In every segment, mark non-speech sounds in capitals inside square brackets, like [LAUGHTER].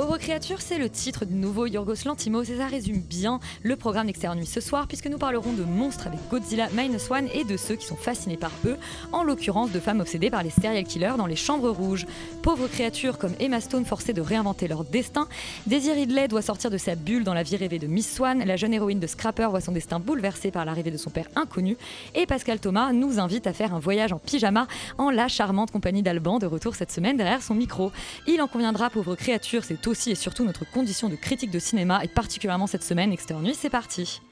Pauvre créature, c'est le titre du nouveau Yorgos Lantimos et ça résume bien le programme d'Extérieur Nuit ce soir puisque nous parlerons de monstres avec Godzilla Minus One et de ceux qui sont fascinés par eux, en l'occurrence de femmes obsédées par les serial killers dans les chambres rouges. Pauvre créature comme Emma Stone forcée de réinventer leur destin, Daisy Ridley doit sortir de sa bulle dans la vie rêvée de Miss Swan, la jeune héroïne de Scrapper voit son destin bouleversé par l'arrivée de son père inconnu et Pascal Thomas nous invite à faire un voyage en pyjama en la charmante compagnie d'Alban de retour cette semaine derrière son micro. Il en conviendra, pauvre créature, c'est aussi et surtout notre condition de critique de cinéma et particulièrement cette semaine, Extérieur Nuit, c'est parti.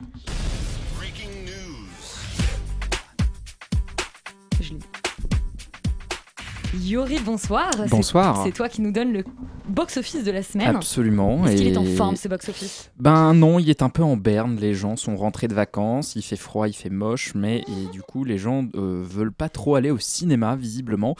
Yori, bonsoir. C'est- Bonsoir. C'est toi qui nous donne le box-office de la semaine. Absolument. Est-ce qu'il est en forme ce box-office? Ben non, il est un peu en berne. Les gens sont rentrés de vacances, il fait froid, il fait moche, mais et du coup les gens euh, veulent pas trop aller au cinéma visiblement,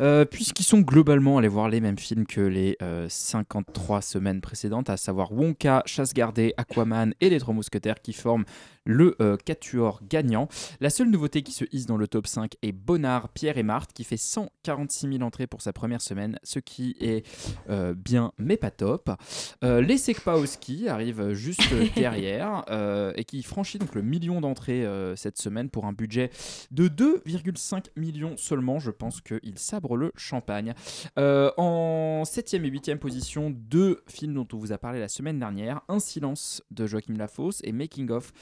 euh, puisqu'ils sont globalement allés voir les mêmes films que les euh, 53 semaines précédentes, à savoir Wonka, Chasse gardée, Aquaman et les Trois Mousquetaires qui forment le euh, quatuor gagnant. La seule nouveauté qui se hisse dans le top 5 est Bonnard, Pierre et Marthe qui fait 146 000 entrées pour sa première semaine, ce qui est euh, bien mais pas top. Euh, les Sekpa au ski arrivent juste [LAUGHS] derrière euh, et qui franchit donc le million d'entrées euh, cette semaine pour un budget de 2,5 millions seulement. Je pense qu'il sabre le champagne. En 7e et 8e position, deux films dont on vous a parlé la semaine dernière Un silence de Joachim Lafosse et Making of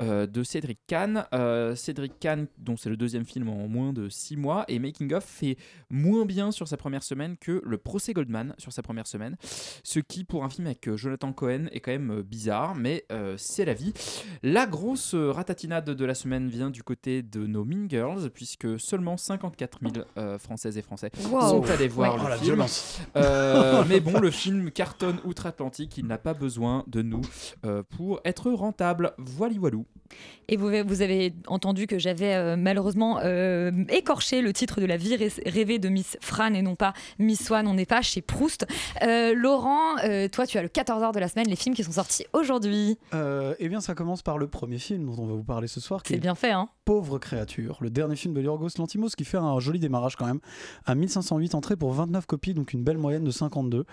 euh, de Cédric Kahn. Euh, Cédric Kahn, dont c'est le deuxième film en moins de 6 mois, et Making of fait moins bien sur sa première semaine que le procès Goldman sur sa première semaine. Ce qui, pour un film avec euh, Jonathan Cohen, est quand même bizarre, mais euh, c'est la vie. La grosse ratatinade de la semaine vient du côté de nos Mean Girls, puisque seulement 54 000 euh, Françaises et Français Wow. sont allés voir Ouais. le Oh la film. violence. Euh, [LAUGHS] mais bon, le film cartonne outre-Atlantique, il n'a pas besoin de nous euh, pour être rentable. Voilà, Et vous, vous avez entendu que j'avais euh, malheureusement euh, écorché le titre de la vie ré- rêvée de Miss Fran et non pas Miss Swan. On n'est pas chez Proust. Euh, Laurent, euh, toi, tu as le 14h de la semaine, les films qui sont sortis aujourd'hui. Eh bien, ça commence par le premier film dont on va vous parler ce soir, C'est est bien fait, hein Pauvre créature, le dernier film de Yorgos Lantimos qui fait un joli démarrage quand même, à 1508 entrées pour 29 copies, donc une belle moyenne de 52.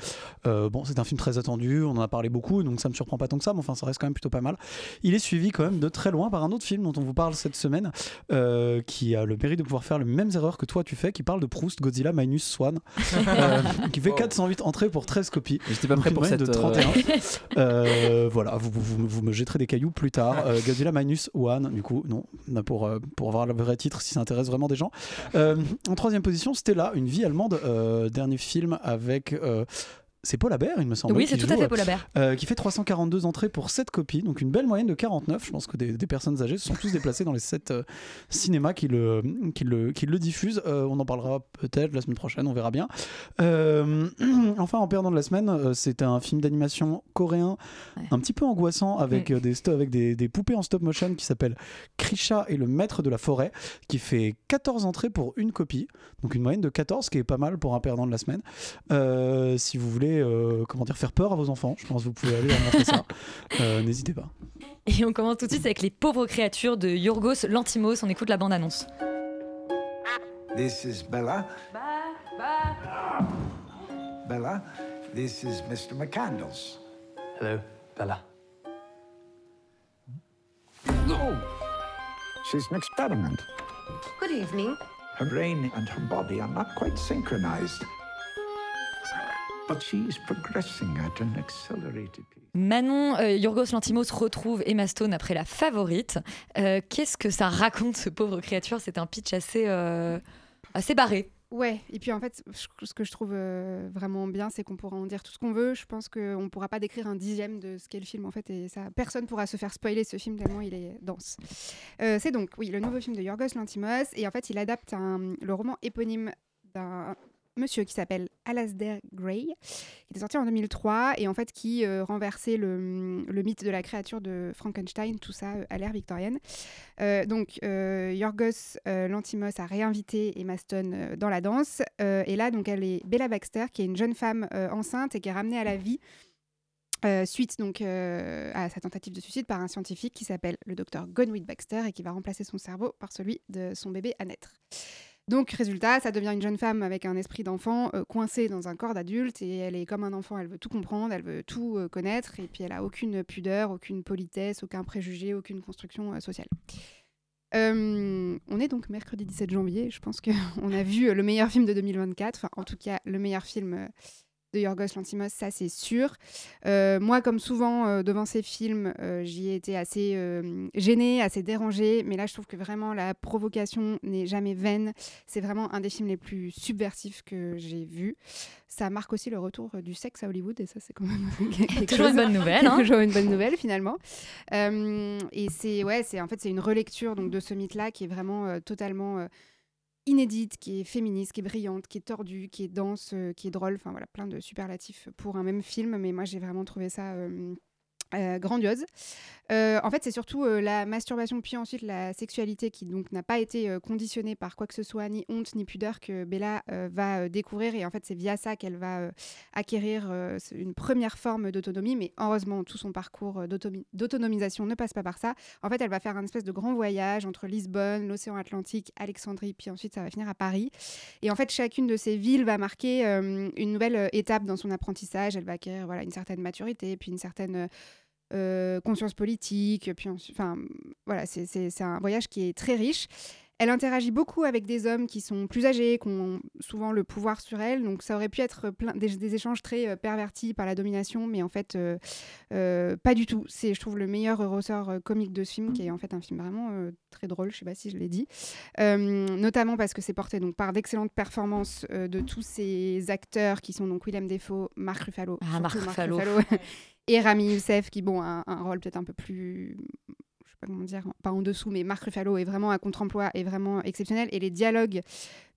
Euh, bon, c'est un film très attendu, on en a parlé beaucoup, donc ça me surprend pas tant que ça, mais enfin ça reste quand même plutôt pas mal. Il est suivi quand même de très loin par un autre film dont on vous parle cette semaine, euh, qui a le mérite de pouvoir faire les mêmes erreurs que toi tu fais, qui parle de Proust, Godzilla minus Swan, [LAUGHS] euh, qui fait 408 entrées pour 13 copies. J'étais pas prêt pour cette. de euh, 31. [LAUGHS] Euh, voilà, vous, vous- vous me jetterez des cailloux plus tard. Euh, Godzilla minus one, du coup, non, pour, euh, pour avoir le vrai titre si ça intéresse vraiment des gens. Euh, en troisième position, Stella, une vie allemande, euh, dernier film avec. Euh, c'est Paul Habert, il me semble. Oui, c'est tout à fait Paul Habert. euh, qui fait 342 entrées pour 7 copies, donc une belle moyenne de 49. Je pense que des, des personnes âgées se sont tous déplacées dans les 7 cinémas qui le, qui le, qui le diffusent. Euh, on en parlera peut-être la semaine prochaine, on verra bien. Euh, [CLEARS THROAT] enfin, en perdant de la semaine, euh, c'est un film d'animation coréen Ouais. un petit peu angoissant avec, euh, des, avec des, des poupées en stop motion qui s'appelle Krisha et le maître de la forêt, qui fait 14 entrées pour une copie, donc une moyenne de 14, qui est pas mal pour un perdant de la semaine. Euh, si vous voulez euh, comment dire, faire peur à vos enfants, je pense que vous pouvez aller leur montrer ça. [LAUGHS] Euh, N'hésitez pas. Et on commence tout de suite avec Les pauvres créatures de Yorgos Lantimos. On écoute la bande-annonce. This is Bella. Bella, this is Mr. McCandles. Hello, Bella. Oh, she's an experiment. Good evening. Her brain and her body are not quite synchronized. Manon, euh, Yorgos Lantimos retrouve Emma Stone après la favorite. Euh, Qu'est-ce que ça raconte, ce pauvre créature? C'est un pitch assez, euh, assez barré. Ouais, et puis en fait, je- ce que je trouve euh, vraiment bien, c'est qu'on pourra en dire tout ce qu'on veut. Je pense qu'on ne pourra pas décrire un dixième de ce qu'est le film, en fait, et ça, personne pourra se faire spoiler ce film tellement il est dense. Euh, c'est donc, oui, le nouveau film de Yorgos Lantimos, et en fait, il adapte un- le roman éponyme d'un monsieur qui s'appelle Alasdair Gray, qui était sorti en 2003, et en fait, qui euh, renversait le, mythe de la créature de Frankenstein, tout ça euh, à l'ère victorienne. Euh, donc, Yorgos Lantimos a réinvité Emma Stone dans la danse. Et là, donc, elle est Bella Baxter, qui est une jeune femme enceinte et qui est ramenée à la vie suite donc à sa tentative de suicide par un scientifique qui s'appelle le docteur Gonwit Baxter et qui va remplacer son cerveau par celui de son bébé à naître. Donc, résultat, ça devient une jeune femme avec un esprit d'enfant euh, coincée dans un corps d'adulte et elle est comme un enfant, elle veut tout comprendre, elle veut tout euh, connaître et puis elle a aucune pudeur, aucune politesse, aucun préjugé, aucune construction euh, sociale. On est donc mercredi 17 janvier. Je pense qu'on [LAUGHS] a vu le meilleur film de 2024. Enfin, en tout cas, le meilleur film euh, de Yorgos Lantimos, ça c'est sûr. Euh, moi, comme souvent euh, devant ces films, euh, j'y ai été assez gênée, assez dérangée. Mais là, je trouve que vraiment la provocation n'est jamais vaine. C'est vraiment un des films les plus subversifs que j'ai vus. Ça marque aussi le retour du sexe à Hollywood et ça, c'est quand même [LAUGHS] quelque Toujours une chose- bonne nouvelle, hein. Toujours une bonne nouvelle finalement. Et c'est ouais, c'est en fait c'est une relecture donc de ce mythe-là qui est vraiment totalement inédite, qui est féministe, qui est brillante, qui est tordue, qui est dense, euh, qui est drôle. Enfin voilà, plein de superlatifs pour un même film. Mais moi j'ai vraiment trouvé ça. euh, euh, grandiose. Euh, en fait, c'est surtout euh, la masturbation, puis ensuite la sexualité qui donc n'a pas été conditionnée par quoi que ce soit, ni honte, ni pudeur, que Bella va découvrir. Et en fait, c'est via ça qu'elle va acquérir une première forme d'autonomie. Mais heureusement, tout son parcours d'autonomisation ne passe pas par ça. En fait, elle va faire un espèce de grand voyage entre Lisbonne, l'océan Atlantique, Alexandrie, puis ensuite ça va finir à Paris. Et en fait, chacune de ces villes va marquer une nouvelle étape dans son apprentissage. Elle va acquérir voilà, une certaine maturité, puis une certaine euh, conscience politique. Puis enfin, voilà, c'est- un voyage qui est très riche. Elle interagit beaucoup avec des hommes qui sont plus âgés, qui ont souvent le pouvoir sur elle. Donc ça aurait pu être plein, des, des échanges très euh, pervertis par la domination, mais en fait, euh, euh, pas du tout. C'est, je trouve, le meilleur ressort comique de ce film, qui est en fait un film vraiment euh, très drôle, je sais pas si je l'ai dit. Notamment parce que c'est porté donc, par d'excellentes performances de tous ces acteurs qui sont donc Willem Dafoe, Marc Ruffalo, Ah, Marc Ruffalo. [LAUGHS] et Rami Youssef, qui bon, a un, rôle peut-être un peu plus je sais pas comment dire, pas en dessous, mais Marc Ruffalo est vraiment à contre-emploi et vraiment exceptionnel. Et les dialogues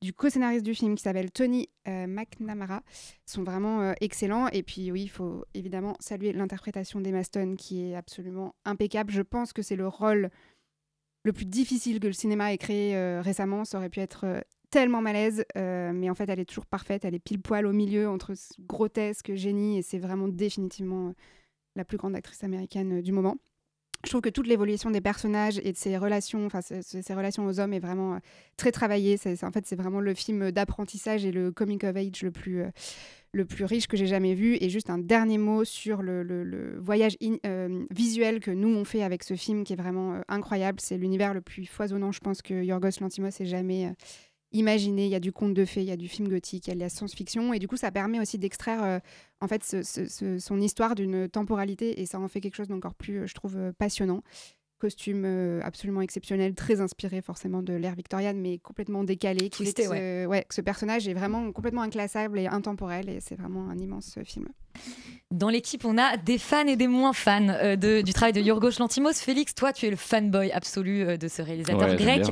du co-scénariste du film, qui s'appelle Tony euh, McNamara, sont vraiment euh, excellents. Et puis oui, il faut évidemment saluer l'interprétation d'Emma Stone, qui est absolument impeccable. Je pense que c'est le rôle le plus difficile que le cinéma ait créé euh, récemment. Ça aurait pu être tellement malaise, euh, mais en fait, elle est toujours parfaite. Elle est pile poil au milieu entre grotesque, génie, et c'est vraiment définitivement euh, la plus grande actrice américaine euh, du moment. Je trouve que toute l'évolution des personnages et de ses relations, enfin ces relations aux hommes est vraiment très travaillée. C'est, en fait, c'est vraiment le film d'apprentissage et le coming of age le plus, le plus riche que j'ai jamais vu. Et juste un dernier mot sur le, voyage visuel que nous on fait avec ce film, qui est vraiment incroyable. C'est l'univers le plus foisonnant, je pense, que Yorgos Lantimos ait jamais imaginé. Il y a du conte de fées, il y a du film gothique, il y a de la science-fiction. Et du coup, ça permet aussi d'extraire euh, en fait son histoire d'une temporalité. Et ça en fait quelque chose d'encore plus, euh, je trouve, euh, passionnant. Costume euh, absolument exceptionnel, très inspiré forcément de l'ère victorienne, mais complètement décalé. qui fait que ce- ouais, que ce personnage est vraiment complètement inclassable et intemporel. Et c'est vraiment un immense euh, film. Dans l'équipe, on a des fans et des moins fans euh, de- du travail de Yorgos Lantimos. Félix, toi, tu es le fanboy absolu euh, de ce réalisateur Ouais, grec.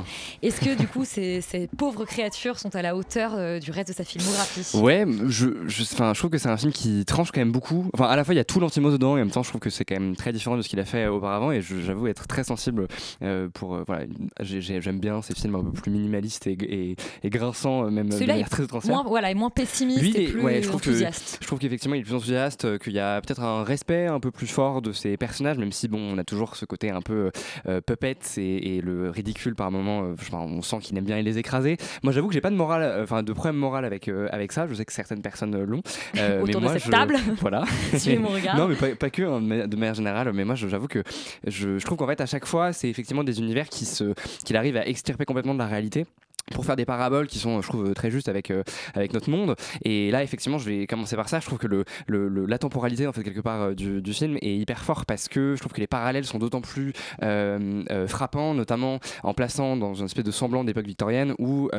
Est-ce que du coup, ces, ces pauvres créatures sont à la hauteur euh, du reste de sa filmographie? Ouais, je, je, enfin, je trouve que c'est un film qui tranche quand même beaucoup. Enfin, à la fois, il y a tout l'antimos dedans, et en même temps, je trouve que c'est quand même très différent de ce qu'il a fait auparavant, et j'avoue être très sensible euh, pour. euh, voilà, j'ai- j'ai- j'aime bien ces films un peu plus minimalistes et, et, et grinçants, euh, même de manière est très moins, voilà, est moins pessimiste Lui, et plus ouais, je trouve que- enthousiaste. je trouve qu'effectivement, il est plus enthousiaste, qu'il y a peut-être un respect un peu plus fort de ses personnages, même si bon, on a toujours ce côté un peu euh, puppet et, et le ridicule par moment. euh, on sent qu'il aime bien les écraser. Moi, j'avoue que j'ai pas de morale, euh, enfin de problème moral avec avec ça. Je sais que certaines personnes l'ont. [LAUGHS] Autour mais de moi, cette je- table. [LAUGHS] voilà. [LAUGHS] Mon regard. Non, mais pas, pas que hein, de ma- de manière générale. Mais moi, j'avoue que je, je trouve qu'en fait, à chaque fois, c'est effectivement des univers qui se qu'il arrive à extirper complètement de la réalité. pour faire des paraboles qui sont, je trouve, très justes avec, euh, avec notre monde. Et là, effectivement, je vais commencer par ça. Je trouve que le, le- la temporalité, en fait, quelque part, euh, du, du film est hyper fort parce que je trouve que les parallèles sont d'autant plus euh, frappants, notamment en plaçant dans une espèce de semblant d'époque victorienne où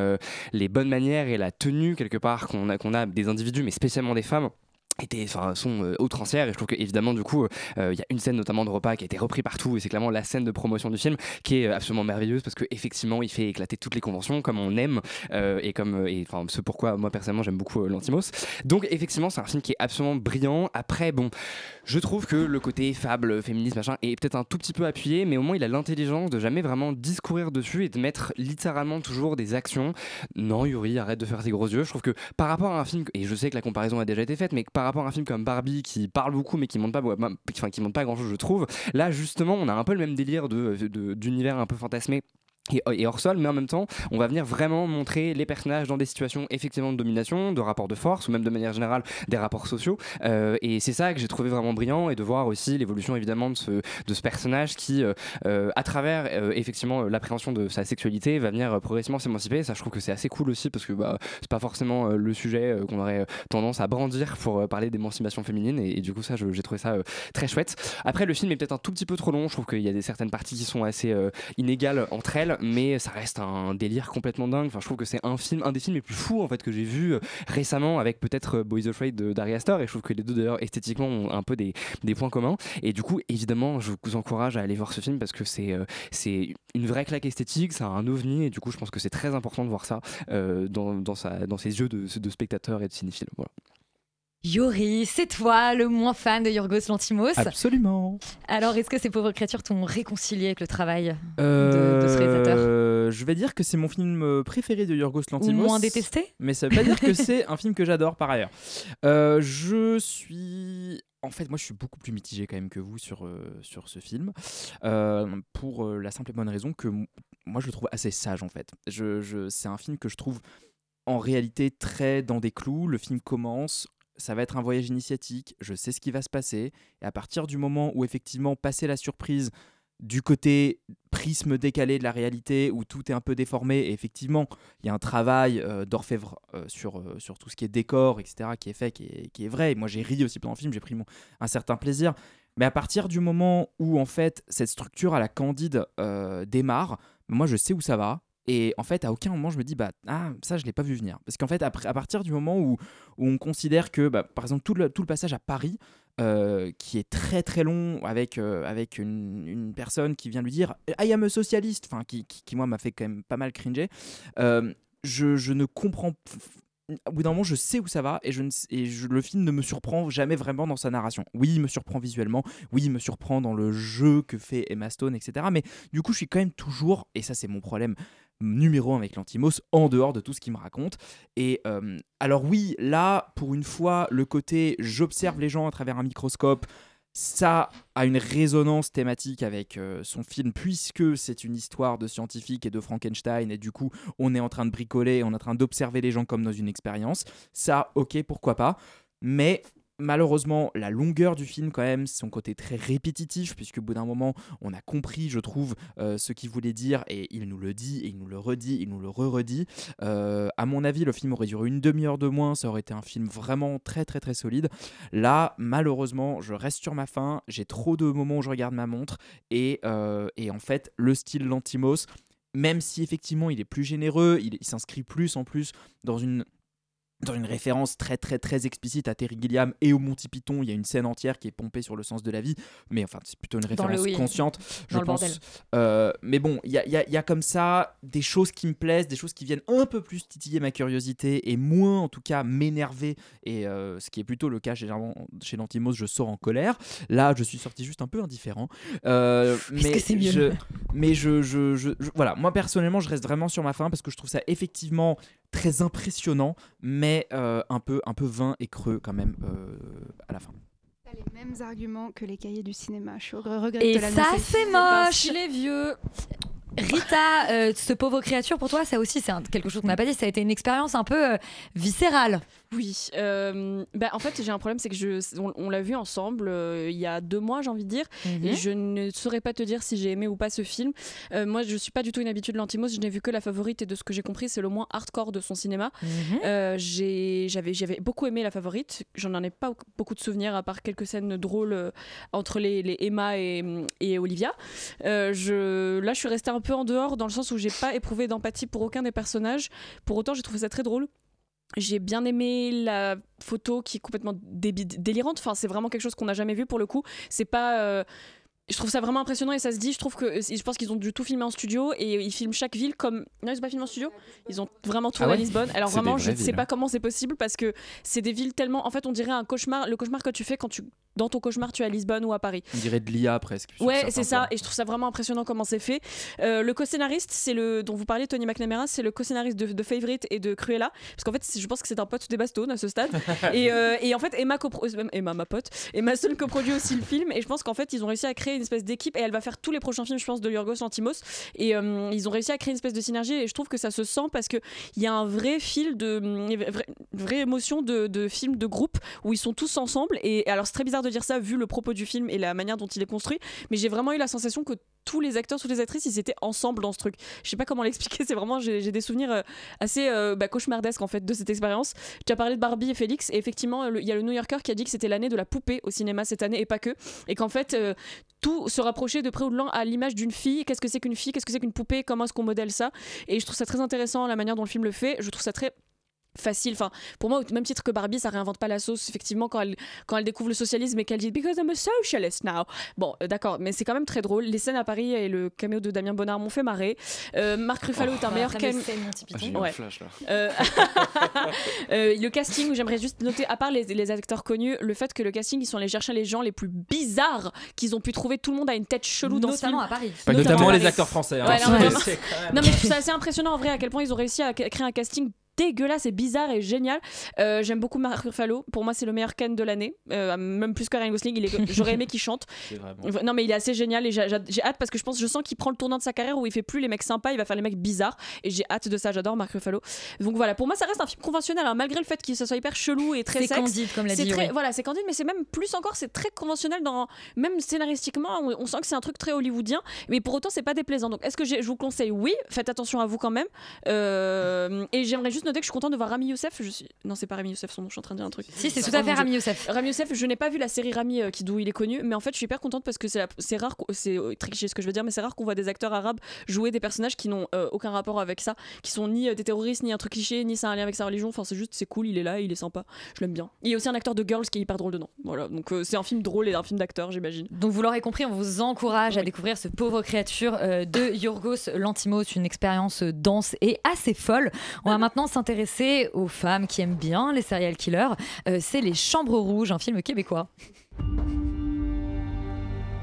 les bonnes manières et la tenue, quelque part, qu'on a, qu'on a des individus, mais spécialement des femmes, étaient, enfin, sont euh, outrancières et je trouve que évidemment du coup euh, il y a une scène notamment de repas qui a été repris partout. Et c'est clairement la scène de promotion du film qui est euh, absolument merveilleuse parce que effectivement il fait éclater toutes les conventions comme on aime euh, et comme euh, et enfin ce pourquoi moi personnellement j'aime beaucoup Lantimos donc effectivement c'est un film qui est absolument brillant. Après bon je trouve que le côté fable féministe machin est peut-être un tout petit peu appuyé mais au moins il a l'intelligence de jamais vraiment discourir dessus et de mettre littéralement toujours des actions. Non Yuri arrête de faire tes gros yeux. Je trouve que par rapport à un film et je sais que la comparaison a déjà été faite mais par rapport à un film comme Barbie qui parle beaucoup mais qui montre pas enfin qui montre pas grand chose je trouve là justement on a un peu le même délire de de- d'univers un peu fantasmé et, hors sol, mais en même temps, on va venir vraiment montrer les personnages dans des situations effectivement de domination, de rapports de force, ou même de manière générale des rapports sociaux. Euh, et c'est ça que j'ai trouvé vraiment brillant, et de voir aussi l'évolution évidemment de ce, de ce personnage qui, euh, euh, à travers euh, effectivement l'appréhension de sa sexualité, va venir euh, progressivement s'émanciper. Ça, je trouve que c'est assez cool aussi, parce que bah, c'est pas forcément euh, le sujet qu'on aurait tendance à brandir pour parler d'émancipation féminine, et, et du coup, ça, j'ai trouvé ça très chouette. Après, le film est peut-être un tout petit peu trop long. Je trouve qu'il y a des certaines parties qui sont assez inégales entre elles, mais ça reste un délire complètement dingue. Enfin, je trouve que c'est un film, un des films les plus fous en fait que j'ai vu euh, récemment avec peut-être euh, Boys Afraid d'Ari Aster. Et je trouve que les deux d'ailleurs esthétiquement ont un peu des, points communs. Et du coup, évidemment, je vous encourage à aller voir ce film parce que c'est euh, une vraie claque esthétique, c'est un ovni. Et du coup, je pense que c'est très important de voir ça dans, ses yeux de, de spectateur et de cinéphile. Voilà. Yuri, c'est toi le moins fan de Yorgos Lantimos. Absolument. Alors, est-ce que ces pauvres créatures t'ont réconcilié avec le travail de, de ce réalisateur? Euh, Je vais dire que c'est mon film euh, préféré de Yorgos Lantimos. moins détesté? Mais ça veut pas dire que [LAUGHS] c'est un film que j'adore par ailleurs. Euh, je suis. En fait, moi, je suis beaucoup plus mitigé quand même que vous sur, euh, sur ce film. Euh, pour euh, la simple et bonne raison que moi, je le trouve assez sage en fait. Je, je- c'est un film que je trouve en réalité très dans des clous. Le film commence. Ça va être un voyage initiatique, je sais ce qui va se passer, et à partir du moment où effectivement passer la surprise du côté prisme décalé de la réalité où tout est un peu déformé et effectivement il y a un travail euh, d'orfèvre euh, sur, euh, sur tout ce qui est décor etc qui est fait qui est, qui est vrai. Et moi j'ai ri aussi pendant le film j'ai pris mon, un certain plaisir. Mais à partir du moment où en fait cette structure à la candide démarre moi je sais où ça va et en fait, à aucun moment, je me dis, bah, ah, ça, je l'ai pas vu venir. Parce qu'en fait, après, à partir du moment où, où on considère que, bah, par exemple, tout le, tout le passage à Paris, euh, qui est très très long, avec, euh, avec une, personne qui vient lui dire I am a socialiste, qui, qui, moi, m'a fait quand même pas mal cringer, euh, je, je ne comprends au bout d'un moment, je sais où ça va et, je ne, et je- le film ne me surprend jamais vraiment dans sa narration. Oui, il me surprend visuellement, oui, il me surprend dans le jeu que fait Emma Stone, etc. Mais du coup, je suis quand même toujours, et ça c'est mon problème numéro un avec l'Antimos, en dehors de tout ce qu'il me raconte. Et euh, alors oui, là, pour une fois, le côté j'observe les gens à travers un microscope, ça a une résonance thématique avec euh, son film puisque c'est une histoire de scientifique et de Frankenstein et du coup on est en train de bricoler, on est en train d'observer les gens comme dans une expérience. Ça, ok, pourquoi pas. Mais malheureusement, la longueur du film, quand même, son côté très répétitif, puisque au bout d'un moment, on a compris, je trouve, euh, ce qu'il voulait dire, et il nous le dit, et il nous le redit, il nous le re-redit. Euh, à mon avis, le film aurait duré une demi-heure de moins, ça aurait été un film vraiment très, très, très solide. Là, malheureusement, je reste sur ma faim, j'ai trop de moments où je regarde ma montre, et, euh, et en fait, le style Lantimos, même si effectivement il est plus généreux, il, il s'inscrit plus en plus dans une dans une référence très très très explicite à Terry Gilliam et au Monty Python, il y a une scène entière qui est pompée sur le sens de la vie, mais enfin c'est plutôt une référence oui, consciente, je pense. Euh, mais bon, il y a, il y a- il y a comme ça des choses qui me plaisent, des choses qui viennent un peu plus titiller ma curiosité et moins en tout cas m'énerver, et euh, ce qui est plutôt le cas généralement chez Lantimos, je sors en colère. Là, je suis sorti juste un peu indifférent. Euh, mais que c'est mieux. je- mais je, je, je- je- voilà, moi personnellement, je reste vraiment sur ma faim parce que je trouve ça effectivement très impressionnant, mais euh, un peu un peu vain et creux quand même euh, à la fin. T'as les mêmes arguments que les cahiers du cinéma. Je suis au regret de Et te ça, c'est moche. est vieux. Rita, euh, ce pauvre créature, pour toi, ça aussi, c'est quelque chose qu'on n'a pas dit, ça a été une expérience un peu euh, viscérale. Oui, euh, bah, en fait j'ai un problème, c'est que je, on, on l'a vu ensemble euh, il y a deux mois, j'ai envie de dire, Mhm. et je ne saurais pas te dire si j'ai aimé ou pas ce film. Euh, moi, je suis pas du tout une habitude de l'Antimos, je n'ai vu que la favorite, et de ce que j'ai compris, c'est le moins hardcore de son cinéma. Mhm. Euh, J'avais j'avais beaucoup aimé la favorite, j'en en ai pas beaucoup de souvenirs, à part quelques scènes drôles entre les, les Emma et, et Olivia. Je, là, je suis restée un peu en dehors, dans le sens où j'ai pas éprouvé d'empathie pour aucun des personnages. Pour autant, j'ai trouvé ça très drôle. J'ai bien aimé la photo qui est complètement délirante. Enfin, c'est vraiment quelque chose qu'on n'a jamais vu pour le coup. C'est pas. euh, je trouve ça vraiment impressionnant et ça se dit. Je trouve que je pense qu'ils ont dû tout filmer en studio et ils filment chaque ville comme. Non, ils ont pas filmé en studio. Ils ont vraiment tourné Ah ouais à Lisbonne. Alors vraiment, je ne sais pas comment c'est possible parce que c'est des villes tellement. En fait, on dirait un cauchemar. Le cauchemar que tu fais quand tu dans ton cauchemar tu es à Lisbonne ou à Paris. On dirait de l'IA presque. Ouais, c'est ça, points. et je trouve ça vraiment impressionnant comment c'est fait. Euh, le co-scénariste, c'est le dont vous parlez, Tony McNamara, c'est le co-scénariste de, de Favorite et de Cruella, parce qu'en fait, je pense que c'est un pote des Bastones à ce stade. [LAUGHS] et, euh, et en fait, Emma, copro- euh, Emma, ma pote, Emma Stone coproduit aussi le film, et je pense qu'en fait, ils ont réussi à créer une espèce d'équipe, et elle va faire tous les prochains films, je pense, de Yorgos Lantimos, et euh, ils ont réussi à créer une espèce de synergie, et je trouve que ça se sent parce que il y a un vrai fil de une vraie, vraie émotion de, de film de groupe où ils sont tous ensemble. Et alors c'est très bizarre de dire ça vu le propos du film et la manière dont il est construit, mais j'ai vraiment eu la sensation que tous les acteurs, toutes les actrices, ils étaient ensemble dans ce truc. Je sais pas comment [LAUGHS] l'expliquer, c'est vraiment, j'ai des souvenirs euh, assez euh, bah, cauchemardesques en fait de cette expérience. Tu as parlé de Barbie et Félix, et effectivement, il y a le New Yorker qui a dit que c'était l'année de la poupée au cinéma cette année, et pas que, et qu'en fait, euh, tout se rapprochait de près ou de loin à l'image d'une fille. Qu'est-ce que c'est qu'une fille? Qu'est-ce que c'est qu'une poupée? Comment est-ce qu'on modèle ça? Et je trouve ça très intéressant la manière dont le film le fait. Je trouve ça très facile. Enfin, pour moi, au même titre que Barbie, ça réinvente pas la sauce. Effectivement, quand elle, quand elle découvre le socialisme et qu'elle dit Because I'm a socialist now. Bon, euh, d'accord, mais c'est quand même très drôle. Les scènes à Paris et le caméo de Damien Bonnard m'ont fait marrer. Euh, Marc Ruffalo est un Oh, meilleur la fameuse cam- scène Monty Python. J'ai eu un Ouais. Euh, [LAUGHS] euh, le casting, j'aimerais juste noter, à part les, les acteurs connus, le fait que le casting, ils sont allés chercher les gens les plus bizarres qu'ils ont pu trouver. Tout le monde a une tête chelou dans ce film. Notamment à Paris. Notamment notamment à les Paris. acteurs français. hein. Ouais, non, [LAUGHS] vraiment. c'est quand même- Non mais c'est assez impressionnant en vrai à quel point ils ont réussi à créer un casting dégueulasse et bizarre et génial. Euh, J'aime beaucoup Mark Ruffalo. Pour moi, c'est le meilleur Ken de l'année. Euh, même plus que Ryan Gosling. Est... [LAUGHS] J'aurais aimé qu'il chante. Vraiment- Non mais il est assez génial et j'ai hâte parce que je pense, je sens qu'il prend le tournant de sa carrière où il fait plus les mecs sympas, il va faire les mecs bizarres et j'ai hâte de ça. J'adore Mark Ruffalo. Donc voilà, pour moi, ça reste un film conventionnel hein, malgré le fait qu'il soit hyper chelou et très C'est sexe. candide, comme l'a dit très-. Voilà, c'est candide, mais c'est même plus encore, c'est très conventionnel dans même scénaristiquement. On, on sent que c'est un truc très hollywoodien, mais pour autant, c'est pas déplaisant. Donc, est-ce que je vous conseille? Oui, faites attention à vous quand même. Euh, et j'aimerais juste noter que je suis contente de voir Rami Youssef. Je suis non, c'est pas Rami Youssef, son nom. Je suis en train de dire un truc. Si, c'est tout à fait. Rami Youssef. Rami Youssef, je n'ai pas vu la série Rami euh, qui d'où il est connu, mais en fait, je suis hyper contente parce que c'est la- rare, c'est euh, très cliché ce que je veux dire, mais c'est rare qu'on voit des acteurs arabes jouer des personnages qui n'ont euh, aucun rapport avec ça, qui sont ni euh, des terroristes, ni un truc cliché, ni ça a un lien avec sa religion. Enfin, c'est juste, c'est cool, il est là, il est sympa, je l'aime bien. Il y a aussi un acteur de Girls qui est hyper drôle dedans. Voilà, donc c'est un film drôle et un film d'acteur, j'imagine. Donc vous l'aurez compris, on vous encourage à découvrir ce pauvre créature de Yorgos Lantimos, une expérience dense et assez folle. On va [LAUGHS] maintenant s'intéresser aux femmes qui aiment bien les serial killers. Euh, C'est Les Chambres Rouges, un film québécois.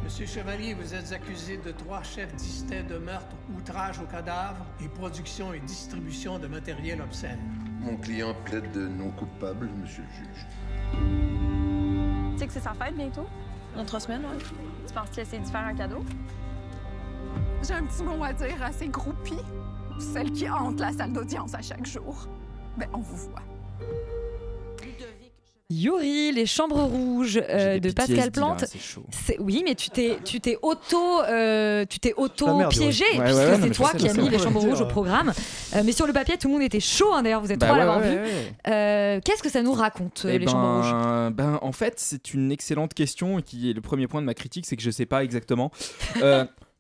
Monsieur Chevalier, vous êtes accusé de trois chefs distincts de meurtre, outrage au cadavre et production et distribution de matériel obscène. Mon client plaide de non coupable, monsieur le juge. Tu sais que c'est sa fête bientôt? Dans trois semaines, ouais. Tu penses qu'il essaie de faire un cadeau? J'ai un petit mot à dire à ces groupies, celles qui hantent la salle d'audience à chaque jour. Ben, on vous voit. Yuri, Les Chambres Rouges euh, de Pascal là, Plante. c'est Oui, mais tu t'es, tu t'es auto, euh, tu t'es auto piégé. Ouais, puisque ouais, ouais, non, c'est toi qui as mis les Chambres Rouges au programme. Euh, mais sur le papier, tout le monde était chaud. hein, D'ailleurs, vous êtes Bah trois à l'avoir ouais, vu. ouais. Euh, Qu'est-ce que ça nous raconte Eh les Chambres Rouges? ben, ben, en fait, c'est une excellente question et qui est le premier point de ma critique, c'est que je sais pas exactement. [LAUGHS]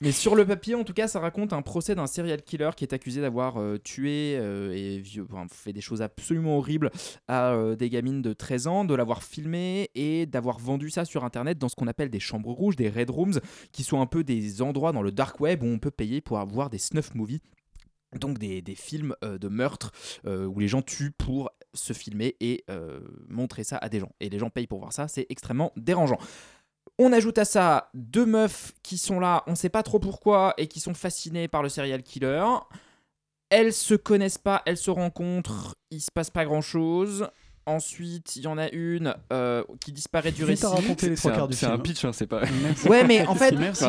Mais sur le papier, en tout cas, ça raconte un procès d'un serial killer qui est accusé d'avoir euh, tué euh, et vieux- fait des choses absolument horribles à euh, des gamines de 13 ans, de l'avoir filmé et d'avoir vendu ça sur Internet dans ce qu'on appelle des chambres rouges, des red rooms, qui sont un peu des endroits dans le dark web où on peut payer pour avoir des snuff movies. Donc des, des films de meurtre où les gens tuent pour se filmer et montrer ça à des gens. Et les gens payent pour voir ça, c'est extrêmement dérangeant. On ajoute à ça deux meufs qui sont là, on sait pas trop pourquoi, et qui sont fascinées par le serial killer. Elles se connaissent pas, elles se rencontrent, il se passe pas grand chose. Ensuite, il y en a une euh, qui disparaît du récit. C'est trois un, quarts du c'est film. un pitch, hein, c'est pas. Ouais, mais en fait, Merci,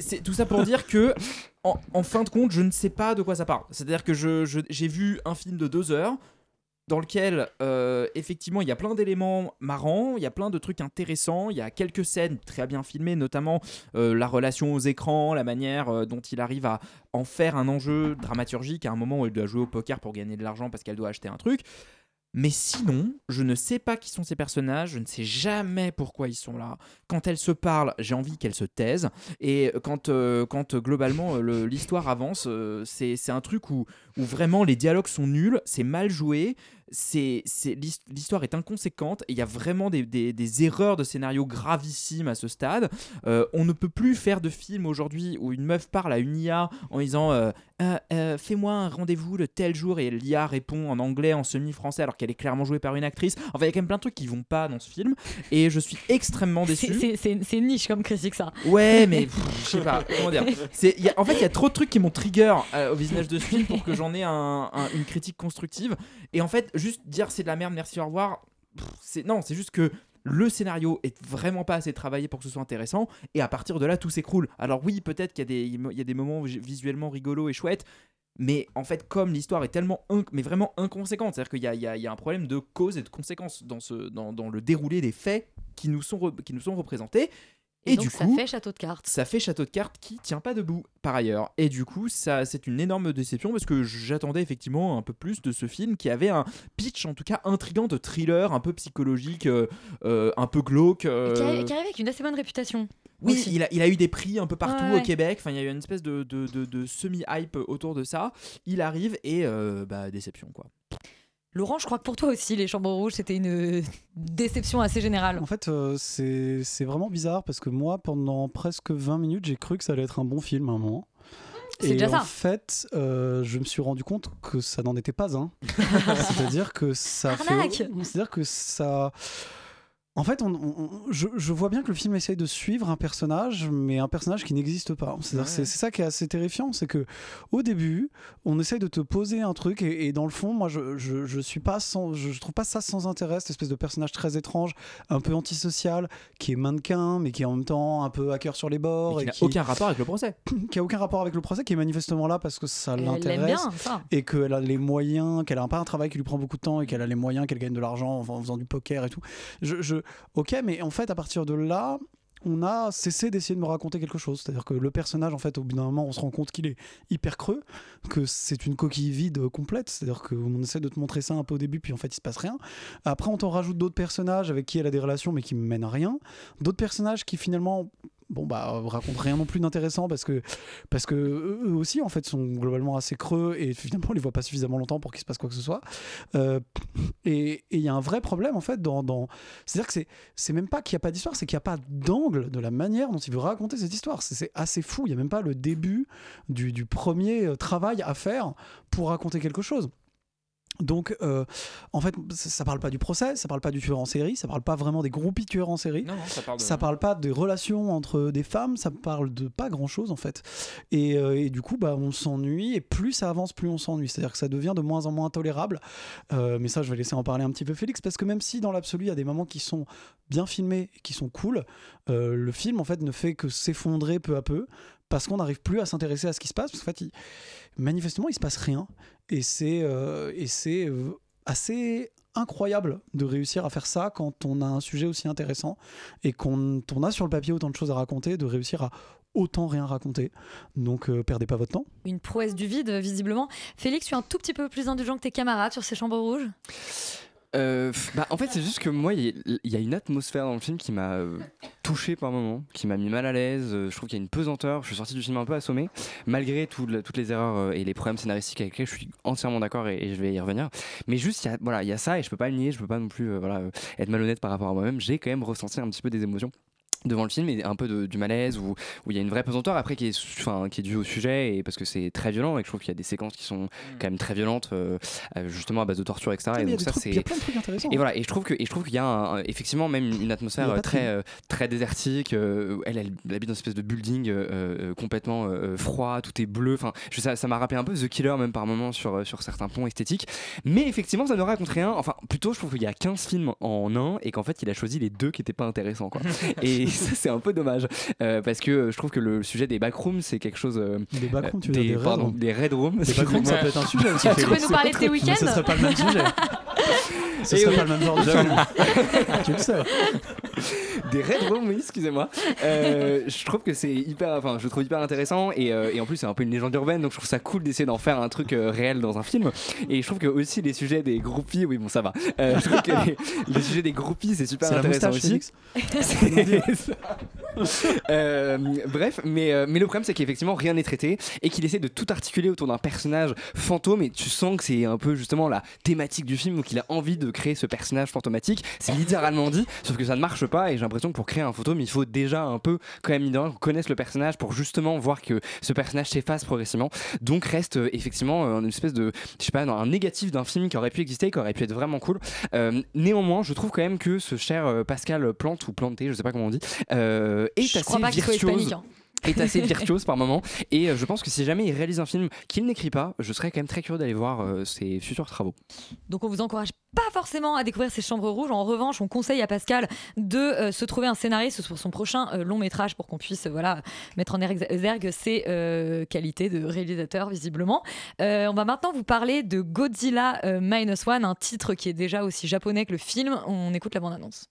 C'est tout ça pour dire que, en, en fin de compte, je ne sais pas de quoi ça parle. C'est-à-dire que je- je- j'ai vu un film de deux heures dans lequel, euh, effectivement, il y a plein d'éléments marrants, il y a plein de trucs intéressants, il y a quelques scènes très bien filmées, notamment euh, la relation aux écrans, la manière euh, dont il arrive à en faire un enjeu dramaturgique à un moment où elle doit jouer au poker pour gagner de l'argent parce qu'elle doit acheter un truc. Mais sinon, je ne sais pas qui sont ces personnages, je ne sais jamais pourquoi ils sont là. Quand elles se parlent, j'ai envie qu'elles se taisent. Et quand, quand globalement le- l'histoire avance, euh, c'est c'est un truc où, où vraiment les dialogues sont nuls, c'est mal joué, c'est c'est- l'his- l'histoire est inconséquente et il y a vraiment des, erreurs de scénario gravissimes à ce stade. Euh, on ne peut plus faire de film aujourd'hui où une meuf parle à une IA en disant euh, Euh, Fais-moi un rendez-vous le tel jour et l'IA répond en anglais, en semi-français alors qu'elle est clairement jouée par une actrice. Enfin, il y a quand même plein de trucs qui vont pas dans ce film et je suis extrêmement déçu. C'est niche comme critique, ça. Ouais, mais [LAUGHS] pff, je sais pas, comment dire. Y a- en fait, il y a trop de trucs qui m'ont trigger euh, au visionnage de ce film pour que j'en ai un- un- une critique constructive. Et en fait, juste dire c'est de la merde, merci, au revoir. pff, Non, c'est juste que le scénario est vraiment pas assez travaillé pour que ce soit intéressant. Et à partir de là, tout s'écroule. Alors, oui, peut-être qu'il y, a des- moments vi- visuellement rigolos et chouettes. Mais en fait, comme l'histoire est tellement, mais vraiment inconséquente, c'est-à-dire qu'il y a, un problème de cause et de conséquence dans, le déroulé des faits qui nous sont représentés. Et, Et, donc, du ça coup, fait château de cartes. ça fait château de cartes qui tient pas debout par ailleurs. Et du coup, ça c'est une énorme déception parce que j'attendais effectivement un peu plus de ce film qui avait un pitch en tout cas intrigant de thriller un peu psychologique, euh, euh, un peu glauque. euh, Qui, arrive, qui arrive avec une assez bonne réputation. oui, il a, il a eu des prix un peu partout Ouais, ouais. au Québec. Enfin, il y a eu une espèce de, de, de- de semi-hype autour de ça. Il arrive et euh, bah, déception quoi. Laurent, je crois que pour toi aussi, les Chambres Rouges, c'était une déception assez générale. En fait, euh, c'est vraiment bizarre parce que moi, pendant presque 20 minutes, j'ai cru que ça allait être un bon film à un moment. C'est Et déjà en ça. fait, euh, je me suis rendu compte que ça n'en était pas un. [LAUGHS] C'est-à-dire que ça fait. C'est-à-dire que ça. En fait, on, on- on- je, je vois bien que le film essaye de suivre un personnage, mais un personnage qui n'existe pas. Ouais. c'est ça qui est assez terrifiant, c'est que au début, on essaye de te poser un truc, et, et dans le fond, moi, je, je, je suis pas sans, je, je trouve pas ça sans intérêt, cette espèce de personnage très étrange, un peu antisocial, qui est mannequin, mais qui est en même temps un peu hacker sur les bords, Et qui n'a aucun rapport avec le procès. [CLEARS THROAT] qui a aucun rapport avec le procès, qui est manifestement là parce que ça l'intéresse et qu'elle a les moyens, qu'elle a pas un travail qui lui prend beaucoup de temps et qu'elle a les moyens, qu'elle gagne de l'argent en, en faisant du poker et tout. Je, je- ok, mais en fait, à partir de là, on a cessé d'essayer de me raconter quelque chose. C'est-à-dire que le personnage, en fait, au bout d'un moment, on se rend compte qu'il est hyper creux, que c'est une coquille vide complète. C'est-à-dire qu'on essaie de te montrer ça un peu au début, puis en fait, il se passe rien. Après, on t'en rajoute d'autres personnages avec qui elle a des relations, mais qui mènent à rien. D'autres personnages qui finalement bon bah racontent rien non plus d'intéressant parce que parce que eux aussi en fait sont globalement assez creux et finalement on les voit pas suffisamment longtemps pour qu'il se passe quoi que ce soit. Euh, et il y a un vrai problème en fait dans, dans... c'est à dire que c'est c'est même pas qu'il y a pas d'histoire c'est qu'il y a pas d'angle de la manière dont il veut raconter cette histoire. C'est c'est assez fou. Il y a même pas le début du, du premier euh, travail à faire pour raconter quelque chose donc, euh, en fait, ça, parle pas du procès, ça parle pas du tueur en série, ça parle pas vraiment des groupies tueurs en série. Non, non, ça parle de- Ça parle pas des relations entre des femmes, ça parle de pas grand chose en fait. Et, euh, et du coup, bah, on s'ennuie, et plus ça avance, plus on s'ennuie. C'est-à-dire que ça devient de moins en moins intolérable. Euh, mais ça, je vais laisser en parler un petit peu Félix, parce que même si dans l'absolu, il y a des moments qui sont bien filmés, et qui sont cool, euh, le film en fait ne fait que s'effondrer peu à peu. Parce qu'on n'arrive plus à s'intéresser à ce qui se passe, parce qu'en fait, il- manifestement, il se passe rien. Et c'est euh, euh, assez incroyable de réussir à faire ça quand on a un sujet aussi intéressant et qu'on on a sur le papier autant de choses à raconter, de réussir à autant rien raconter. Donc euh, perdez pas votre temps. Une prouesse du vide, visiblement. Félix, tu es un tout petit peu plus indulgent que tes camarades sur ces Chambres Rouges? Euh, bah, en fait, c'est juste que moi, il y, a- une atmosphère dans le film qui m'a euh, touché par moments, qui m'a mis mal à l'aise. Euh, je trouve qu'il y a une pesanteur. Je suis sorti du film un peu assommé, malgré toutes les erreurs euh, et les problèmes scénaristiques avec lesquels je suis entièrement d'accord et, je vais y revenir. Mais juste, il y a, voilà, il y a ça et je peux pas le nier. Je peux pas non plus être malhonnête par rapport à moi-même. J'ai quand même ressenti un petit peu des émotions. Devant le film et un peu de- du malaise où où il y a une vraie pesanteur après qui est enfin qui est due au sujet et parce que c'est très violent et que je trouve qu'il y a des séquences qui sont quand même très violentes euh, euh, justement à base de torture etc et il y a donc ça trucs- y a plein de trucs intéressants. et voilà et je trouve que et je trouve qu'il y a un- effectivement même une atmosphère euh, très euh, très désertique elle, elle habite dans une espèce de building complètement froid tout est bleu enfin je- ça ça m'a rappelé un peu The Killer même par moments sur sur certains ponts esthétiques. Mais effectivement ça ne raconte rien enfin plutôt je trouve qu'il y a 15 films en un et qu'en fait il a choisi les deux qui étaient pas intéressants quoi. [LAUGHS] Et ça c'est un peu dommage. Euh, parce que euh, je trouve que le sujet des backrooms c'est quelque chose euh, Des backrooms, tu veux des, dire des red pardon, rooms des red rooms. Des backrooms, ça peut être un sujet aussi, Tu peux nous parler de tes week-ends serait pas le même sujet. [LAUGHS] Ce serait oui. pas le même genre de film. [LAUGHS] tu le sais. des red rooms oui excusez-moi Euh, je trouve que c'est hyper enfin je trouve hyper intéressant et, euh, et en plus c'est un peu une légende urbaine donc je trouve ça cool d'essayer d'en faire un truc euh, réel dans un film et je trouve que aussi les sujets des groupies oui bon ça va Euh, je trouve que les, [LAUGHS] les sujets des groupies c'est super intéressant aussi Félix C'est ça. [LAUGHS] Euh, bref, mais, euh, mais le problème c'est qu'effectivement rien n'est traité et qu'il essaie de tout articuler autour d'un personnage fantôme et tu sens que c'est un peu justement la thématique du film donc il a envie de créer ce personnage fantomatique. C'est littéralement dit, sauf que ça ne marche pas et j'ai l'impression que pour créer un fantôme il faut déjà un peu quand même de qu'on connaisse le personnage pour justement voir que ce personnage s'efface progressivement. Donc reste euh, effectivement euh, une espèce de, je sais pas, un négatif d'un film qui aurait pu exister, qui aurait pu être vraiment cool. Euh, néanmoins, je trouve quand même que ce cher Pascal Plante ou Planté, je sais pas comment on dit, est Je assez crois pas qu'il soit virtuose. Est assez [LAUGHS] virtuose par moment et euh, je pense que si jamais il réalise un film qu'il n'écrit pas je serais quand même très curieux d'aller voir euh, ses futurs travaux Donc on vous encourage pas forcément à découvrir ces chambres rouges. En revanche, on conseille à Pascal de euh, se trouver un scénariste pour son prochain euh, long métrage pour qu'on puisse voilà mettre en exergue ses qualités de réalisateur visiblement. On va maintenant vous parler de Godzilla Minus One, un titre qui est déjà aussi japonais que le film. On écoute la bande annonce.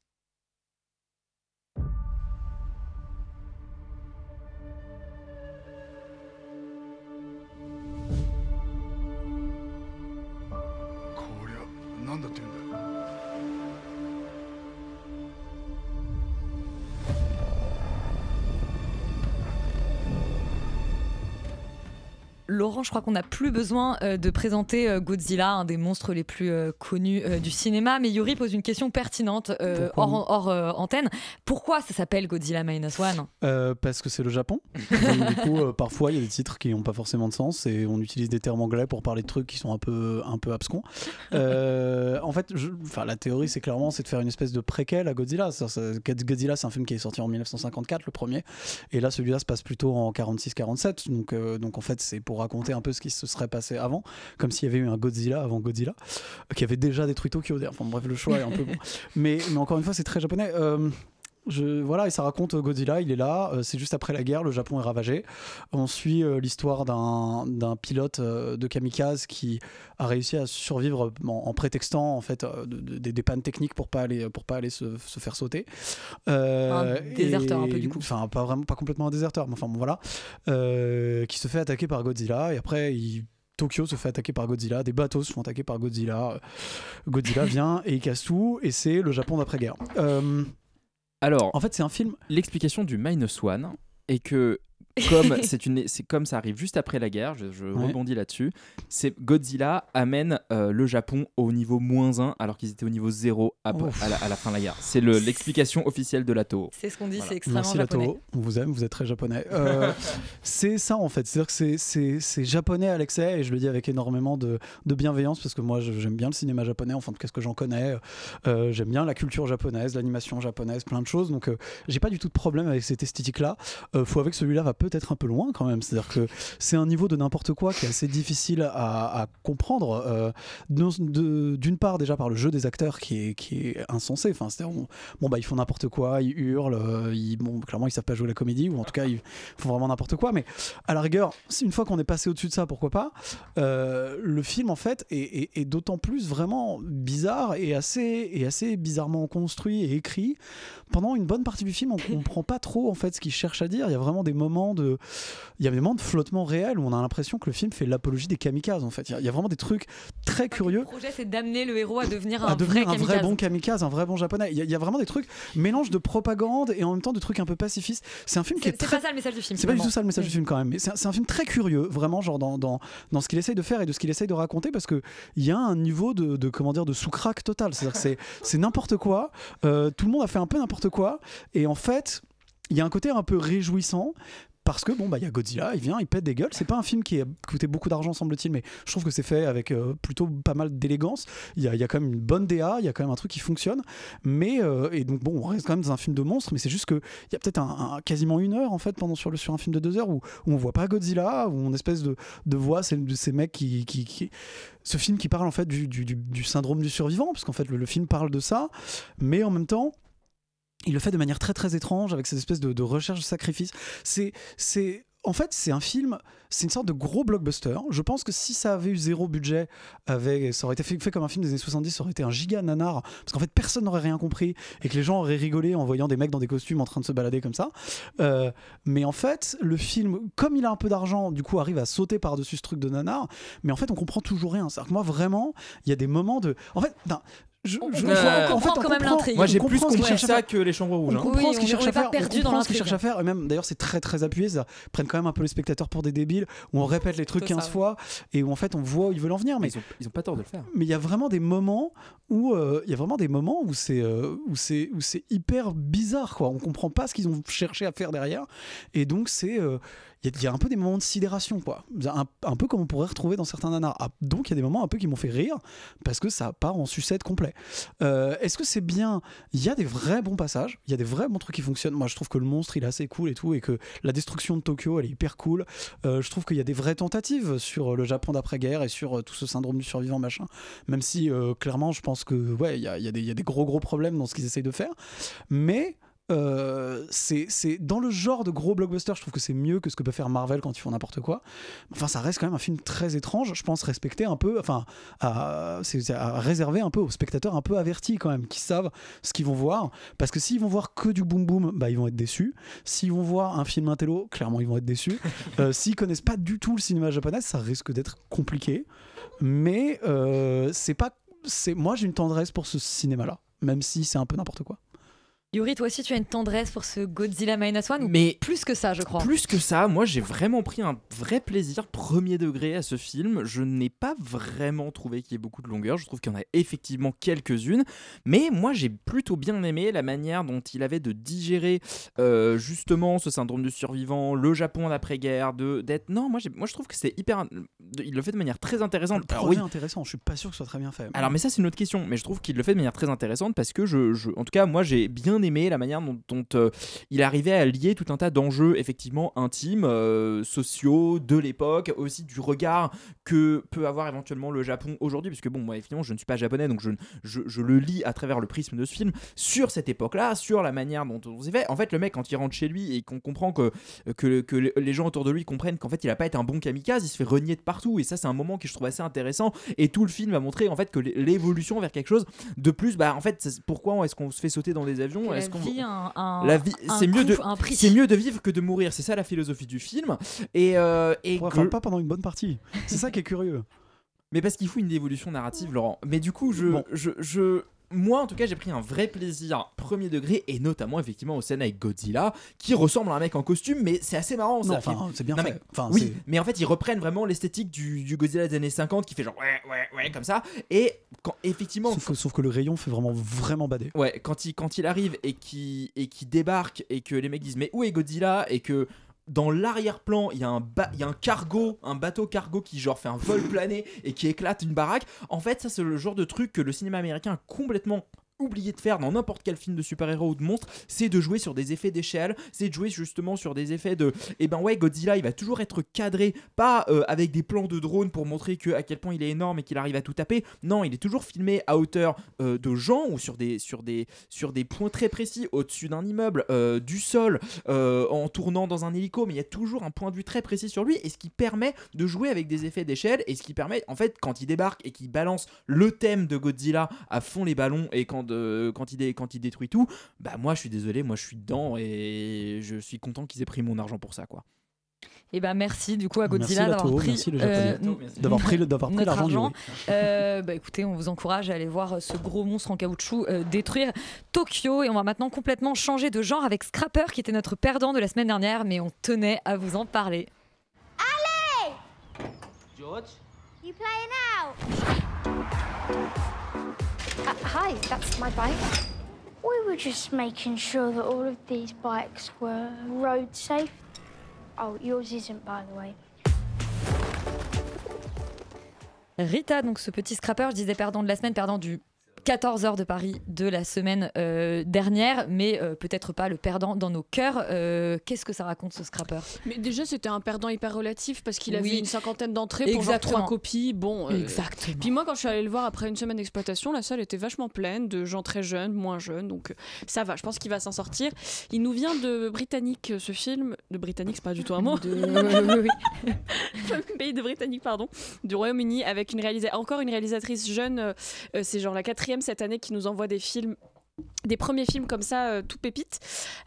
Laurent, je crois qu'on n'a plus besoin euh, de présenter euh, Godzilla, un des monstres les plus euh, connus du cinéma. Mais Yuri pose une question pertinente euh, hors, hors, euh, antenne. Pourquoi ça s'appelle Godzilla Minus One? Euh, parce que c'est le Japon. Donc, du coup, parfois, il y a des titres qui n'ont pas forcément de sens et on utilise des termes anglais pour parler de trucs qui sont un peu, un peu abscons. En fait, je- la théorie, c'est clairement c'est de faire une espèce de préquel à Godzilla. Ça, ça- Godzilla, c'est un film qui est sorti en 1954, le premier. Et là, celui-là se passe plutôt en 46-47. Donc, donc, en fait, c'est pour raconter un peu ce qui se serait passé avant, comme s'il y avait eu un Godzilla avant Godzilla, euh, qui avait déjà détruit Tokyo. Enfin, bref, le choix est un peu [LAUGHS] bon. Mais, mais encore une fois, c'est très japonais. Euh, je, voilà, et ça raconte euh, Godzilla, il est là, euh, c'est juste après la guerre, le Japon est ravagé. On suit euh, l'histoire d'un d'un pilote de kamikaze qui a réussi à survivre en, en prétextant en fait de- de- des- des pannes techniques pour pas aller pour pas aller se, se faire sauter. Euh, Un déserteur un peu, du coup. Enfin, pas vraiment, pas complètement un déserteur, mais enfin bon, voilà, Euh, qui se fait attaquer par Godzilla et après il Tokyo se fait attaquer par Godzilla, des bateaux se font attaquer par Godzilla. Godzilla vient et il casse tout, et c'est le Japon d'après-guerre. Euh, Alors, en fait, c'est un film. L'explication du Minus One est que comme [LAUGHS] c'est une, c'est comme ça arrive juste après la guerre, je, je Ouais. rebondis là-dessus. C'est Godzilla amène euh, le Japon au niveau moins 1 alors qu'ils étaient au niveau 0 à, la, à la fin de la guerre. C'est le- l'explication officielle de la Toho. C'est ce qu'on dit, Voilà. c'est extrêmement Merci japonais. Lato, on vous aime, vous êtes très japonais. Euh, [LAUGHS] c'est ça en fait, c'est-à-dire que c'est- c'est c'est japonais à l'excès et je le dis avec énormément de, de bienveillance parce que moi je- j'aime bien le cinéma japonais, enfin en tout cas ce que j'en connais. Euh, j'aime bien la culture japonaise, l'animation japonaise, plein de choses. Donc euh, j'ai pas du tout de problème avec cette esthétique-là. Euh, faut avec celui-là va peut-être un peu loin quand même, c'est-à-dire que c'est un niveau de n'importe quoi qui est assez difficile à, à comprendre. euh, D'une part déjà par le jeu des acteurs qui est, qui est insensé. Enfin, c'est-à-dire on- bon bah ils font n'importe quoi, ils hurlent, euh, ils, bon clairement ils savent pas jouer la comédie ou en tout cas ils font vraiment n'importe quoi. Mais à la rigueur, une fois qu'on est passé au-dessus de ça, pourquoi pas euh, Le film en fait est, est- est d'autant plus vraiment bizarre et assez et assez bizarrement construit et écrit. Pendant une bonne partie du film, on [LAUGHS] comprend pas trop en fait ce qu'il cherche à dire. Il y a vraiment des moments de il y a des moments de flottement réel où on a l'impression que le film fait l'apologie des kamikazes en fait. Il y a- il y, a vraiment des trucs très curieux Le projet, c'est d'amener le héros à devenir un à devenir vrai un vrai bon kamikaze, un vrai bon japonais. Il y, a- il y a vraiment des trucs, mélange de propagande et en même temps de trucs un peu pacifistes. C'est un film qui est, très. pas ça le message du film. C'est pas du tout ça le message Oui. du film quand même, mais c'est un, film très curieux, vraiment, genre dans, dans, dans ce qu'il essaye de faire et de ce qu'il essaye de raconter, parce qu'il y a un niveau de, de comment dire de sous-crack total. C'est-à-dire que c'est- [LAUGHS] c'est n'importe quoi, euh, tout le monde a fait un peu n'importe quoi, et en fait. il y a un côté un peu réjouissant parce que bon bah il y a Godzilla, il vient, il pète des gueules. C'est pas un film qui a coûté beaucoup d'argent semble-t-il, mais je trouve que c'est fait avec euh, plutôt pas mal d'élégance. Il y, a, quand même une bonne DA, il y a quand même un truc qui fonctionne. Mais euh, et donc bon, on reste quand même dans un film de monstre, mais c'est juste que il y a peut-être un, quasiment une heure en fait pendant sur le sur un film de deux heures où, on voit pas Godzilla, où on espèce de, de voix c'est ces mecs qui, qui, qui- ce film qui parle en fait du, du, syndrome du survivant, parce qu'en fait le film parle de ça, mais en même temps il le fait de manière très très étrange avec cette espèce de, recherche de sacrifice. C'est c'est en fait, c'est un film, c'est une sorte de gros blockbuster. Je pense que si ça avait eu zéro budget, ça aurait été fait, comme un film des années 70, ça aurait été un giga nanar. Parce qu'en fait, personne n'aurait rien compris et que les gens auraient rigolé en voyant des mecs dans des costumes en train de se balader comme ça. Euh, mais en fait, le film, comme il a un peu d'argent, du coup, arrive à sauter par-dessus ce truc de nanar. Mais en fait, on comprend toujours rien. C'est-à-dire que moi, vraiment, il y a des moments de. En fait, je, On- je- on en comprend fait, on quand même l'intrigue. Moi, j'ai plus compris cherche à ça faire. que les chambres rouges. On hein. comprend Oui, ce qu'ils on- cherchent à faire. perdu on dans comprend ce qu'ils l'intrigue. cherchent à faire. Et même, d'ailleurs, c'est très très appuyé. Ça ils prennent quand même un peu les spectateurs pour des débiles, où on répète les trucs C'est ça, 15 ouais. fois et où en fait on voit où ils veulent en venir. Mais Ils ont, ils ont pas tort de le faire. mais il y a vraiment des moments où euh, il y a vraiment des moments où c'est euh, où c'est où c'est hyper bizarre quoi. On comprend pas ce qu'ils ont cherché à faire derrière. Et donc c'est euh, il y, a- un peu des moments de sidération quoi. Un, peu comme on pourrait retrouver dans certains nanars. Ah, donc il y a des moments un peu qui m'ont fait rire parce que ça part en sucette complet. Euh, Est-ce que c'est bien? Il y a des vrais bons passages, il y a des vrais bons trucs qui fonctionnent. Moi je trouve que le monstre il est assez cool et tout et que la destruction de Tokyo elle est hyper cool. Euh, je trouve qu'il y a des vraies tentatives sur le Japon d'après-guerre et sur euh, tout ce syndrome du survivant machin. Même si euh, clairement je pense que ouais il y y a des gros gros problèmes dans ce qu'ils essayent de faire. Mais euh, c'est dans le genre de gros blockbuster, je trouve que c'est mieux que ce que peut faire Marvel quand ils font n'importe quoi. Enfin, ça reste quand même un film très étrange. Je pense respecter un peu, enfin, à, à réserver un peu aux spectateurs un peu avertis quand même, qui savent ce qu'ils vont voir. Parce que s'ils vont voir que du boom boom, bah ils vont être déçus. S'ils vont voir un film intello, clairement ils vont être déçus. [LAUGHS] Euh, S'ils connaissent pas du tout le cinéma japonais, ça risque d'être compliqué. Mais euh, c'est pas, c'est moi j'ai une tendresse pour ce cinéma-là, même si c'est un peu n'importe quoi. Yuri, toi aussi, tu as une tendresse pour ce Godzilla Minus One ou Mais plus que ça, je crois. Plus que ça, moi j'ai vraiment pris un vrai plaisir premier degré à ce film. Je n'ai pas vraiment trouvé qu'il y ait beaucoup de longueur. Je trouve qu'il y en a effectivement quelques-unes. Mais moi j'ai plutôt bien aimé la manière dont il avait de digérer euh, justement ce syndrome du survivant, le Japon d'après-guerre, de d'être. Non, moi, moi je trouve que c'est hyper. Il le fait de manière très intéressante. Le Alors oui, intéressant, je suis pas sûr que ce soit très bien fait. alors, mais ça, c'est une autre question. Mais je trouve qu'il le fait de manière très intéressante parce que, je, je- en tout cas, moi, j'ai bien aimé la manière dont, euh, il arrivait à lier tout un tas d'enjeux, effectivement, intimes, euh, sociaux, de l'époque, aussi du regard que peut avoir éventuellement le Japon aujourd'hui. Puisque, bon, moi, effectivement, je ne suis pas japonais, donc je, je, le lis à travers le prisme de ce film, sur cette époque-là, sur la manière dont on s'est fait. En fait, le mec, quand il rentre chez lui et qu'on comprend que, que, les gens autour de lui comprennent qu'en fait, il a pas été un bon kamikaze, il se fait renier de partout. Et ça, c'est un moment que je trouve assez intéressant. Et tout le film va montrer en fait que l'évolution vers quelque chose de plus, bah en fait, pourquoi est-ce qu'on se fait sauter dans des avions Est-ce qu'on un- un- la vie, c'est mieux de, un prix. c'est mieux de vivre que de mourir. C'est ça la philosophie du film. Et, euh, et Ouais, que- enfin, pas pendant une bonne partie. C'est ça qui est curieux. mais parce qu'il faut une évolution narrative, Laurent. Mais du coup, je, je, je- moi, en tout cas, j'ai pris un vrai plaisir premier degré, et notamment, effectivement, aux scènes avec Godzilla, qui ressemble à un mec en costume, mais c'est assez marrant. Non, enfin, c'est bien Non, fait. mais- Enfin, oui, mais en fait, ils reprennent vraiment l'esthétique du, du Godzilla des années 50, qui fait genre ouais, ouais, ouais, comme ça. Et quand, effectivement, Sauf que, sauf que le rayon fait vraiment vraiment bader. Ouais, quand il, quand il arrive et qui et qui débarque et que les mecs disent mais où est Godzilla? Et que dans l'arrière-plan, il y, a un cargo, un bateau cargo qui genre fait un vol plané et qui éclate une baraque. En fait, ça c'est le genre de truc que le cinéma américain a complètement oublié de faire dans n'importe quel film de super-héros ou de monstres, c'est de jouer sur des effets d'échelle, c'est de jouer justement sur des effets de et ben ouais, Godzilla, il va toujours être cadré pas euh, avec des plans de drone pour montrer que à quel point il est énorme et qu'il arrive à tout taper. Non, il est toujours filmé à hauteur euh, de gens ou sur des sur des sur des points très précis au-dessus d'un immeuble, euh, du sol, en tournant dans un hélico, mais il y a toujours un point de vue très précis sur lui et ce qui permet de jouer avec des effets d'échelle et ce qui permet en fait quand il débarque et qu'il balance le thème de Godzilla à fond les ballons et quand euh, quand il dé- quand il détruit tout, bah moi je suis désolé, moi je suis dedans et je suis content qu'ils aient pris mon argent pour ça quoi. Et ben merci du coup à Godzilla d'avoir pris, euh, D'avoir pris d'avoir l'argent argent. Euh, bah écoutez, on vous encourage à aller voir ce gros monstre en caoutchouc euh, détruire Tokyo et on va maintenant complètement changer de genre avec Scrapper qui était notre perdant de la semaine dernière, mais on tenait à vous en parler. George? You playing out? Uh, hi, that's my bike. We were just making sure that all of these bikes were road safe. Oh, yours isn't, by the way. Rita, donc ce petit scrapper, je disais perdant de la semaine, perdant du 14 heures de Paris de la semaine euh, dernière, mais euh, peut-être pas le perdant dans nos cœurs. Euh, Qu'est-ce que ça raconte ce scrapper? Mais déjà, c'était un perdant hyper relatif parce qu'il avait Oui. une cinquantaine d'entrées pour genre trois copies. Bon, Exactement. Puis moi, quand je suis allée le voir après une semaine d'exploitation, la salle était vachement pleine de gens très jeunes, moins jeunes, donc ça va. Je pense qu'il va s'en sortir. Il nous vient de Britannique, ce film. De Britannique, c'est pas du tout un mot. [LAUGHS] Pays de Britannique, pardon, du Royaume-Uni, avec une réalisa- encore une réalisatrice jeune. c'est genre la quatrième cette année qui nous envoie des films des premiers films comme ça, euh, tout pépite.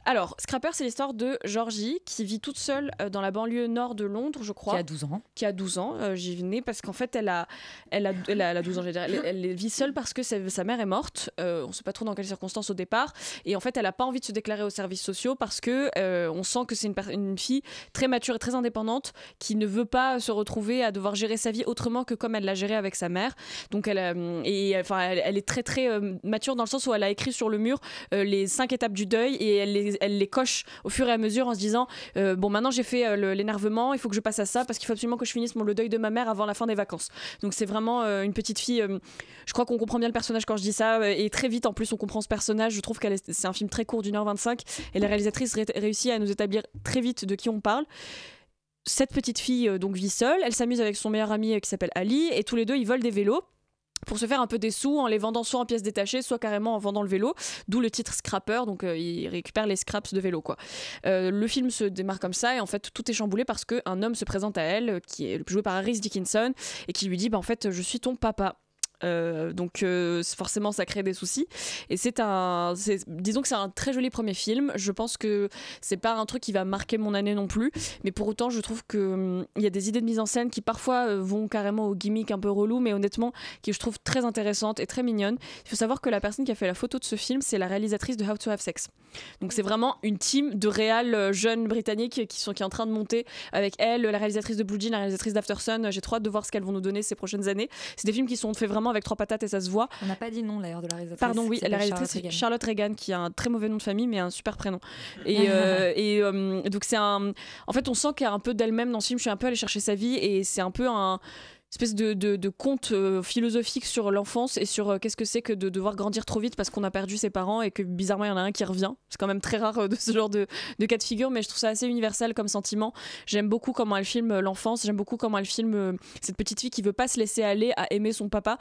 Alors, Scrapper, c'est l'histoire de Georgie qui vit toute seule euh, dans la banlieue nord de Londres, je crois. Qui a 12 ans. Qui a 12 ans. euh, J'y venais parce qu'en fait, elle a, elle a, elle a, elle a 12 ans, dire. Elle, elle vit seule parce que sa, sa mère est morte. Euh, on ne sait pas trop dans quelles circonstances au départ. Et en fait, elle n'a pas envie de se déclarer aux services sociaux parce que on sent que c'est une, fille très mature et très indépendante qui ne veut pas se retrouver à devoir gérer sa vie autrement que comme elle l'a géré avec sa mère. Donc, elle, et, enfin, elle, est très, très mature dans le sens où elle a écrit sur le mur euh, les cinq étapes du deuil et elle les, elle les coche au fur et à mesure en se disant euh, bon maintenant j'ai fait euh, l'énervement il faut que je passe à ça parce qu'il faut absolument que je finisse mon, le deuil de ma mère avant la fin des vacances. Donc c'est vraiment une petite fille je crois qu'on comprend bien le personnage quand je dis ça et très vite en plus on comprend ce personnage. Je trouve qu'elle est- c'est un film très court d'une heure 25 et la réalisatrice ré- réussit à nous établir très vite de qui on parle. Cette petite fille donc vit seule, elle s'amuse avec son meilleur ami qui s'appelle Ali et tous les deux ils volent des vélos pour se faire un peu des sous en les vendant soit en pièces détachées, soit carrément en vendant le vélo, d'où le titre Scrapper, donc euh, il récupère les scraps de vélo. quoi. Euh, le film se démarre comme ça et en fait tout est chamboulé parce qu'un homme se présente à elle, qui est joué par Harris Dickinson, et qui lui dit bah, en fait je suis ton papa. Euh, donc euh, forcément ça crée des soucis. Et c'est un disons que c'est un très joli premier film. Je pense que c'est pas un truc qui va marquer mon année non plus. Mais pour autant je trouve que hum, il y a des idées de mise en scène qui parfois euh, vont carrément au gimmick un peu relou mais honnêtement qui je trouve très intéressantes et très mignonnes. Il faut savoir que la personne qui a fait la photo de ce film c'est la réalisatrice de How to Have Sex. Donc c'est vraiment une team de réal jeunes britanniques qui sont qui en train de monter avec elle la réalisatrice de Blue Jean la réalisatrice d'Aftersun j'ai trop hâte de voir ce qu'elles vont nous donner ces prochaines années. C'est des films qui sont faits vraiment avec trois patates et ça se voit On n'a pas dit nom d'ailleurs de la réalisatrice. Pardon, oui, la réalisatrice Charlotte Regan. Charlotte Reagan, qui a un très mauvais nom de famille, mais un super prénom. Et, [LAUGHS] euh, et euh, donc, c'est un. En fait, on sent qu'il y a un peu d'elle-même dans ce film. Je suis un peu allée chercher sa vie, et c'est un peu un espèce de, de, de conte euh, philosophique sur l'enfance et sur euh, qu'est-ce que c'est que de devoir grandir trop vite parce qu'on a perdu ses parents et que bizarrement il y en a un qui revient. C'est quand même très rare euh, de ce genre de, de cas de figure, mais je trouve ça assez universel comme sentiment. J'aime beaucoup comment elle filme l'enfance, j'aime beaucoup comment elle filme cette petite fille qui veut pas se laisser aller à aimer son papa,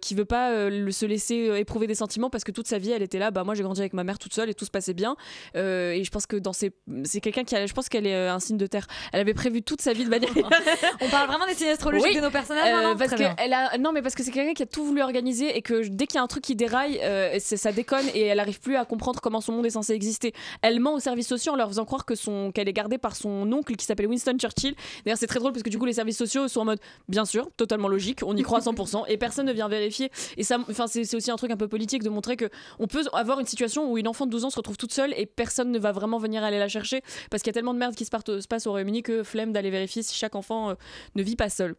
qui veut pas le- se laisser éprouver des sentiments parce que toute sa vie elle était là, bah moi j'ai grandi avec ma mère toute seule et tout se passait bien. Et je pense que dans ses... c'est quelqu'un qui a, je pense qu'elle est un signe de terre. Elle avait prévu toute sa vie de manière. [LAUGHS] [LAUGHS] On parle vraiment des signes astrologiques Oui. de nos personnages Euh, maintenant parce que elle a non mais parce que c'est quelqu'un qui a tout voulu organiser et que dès qu'il y a un truc qui déraille euh, ça déconne et elle arrive plus à comprendre comment son monde est censé exister. Elle ment aux services sociaux en leur faisant croire que son qu'elle est gardée par son oncle qui s'appelle Winston Churchill. D'ailleurs c'est très drôle parce que du coup les services sociaux sont en mode bien sûr totalement logique on y croit à 100% et personne ne vient vérifier. Et ça enfin c'est aussi un truc un peu politique de montrer que on peut avoir une situation où une enfant de 12 ans se retrouve toute seule et personne ne va vraiment venir aller la chercher parce qu'il y a tellement de merde qui se passe au Royaume-Uni que flemme d'aller vérifier si chaque enfant euh, ne vit pas seul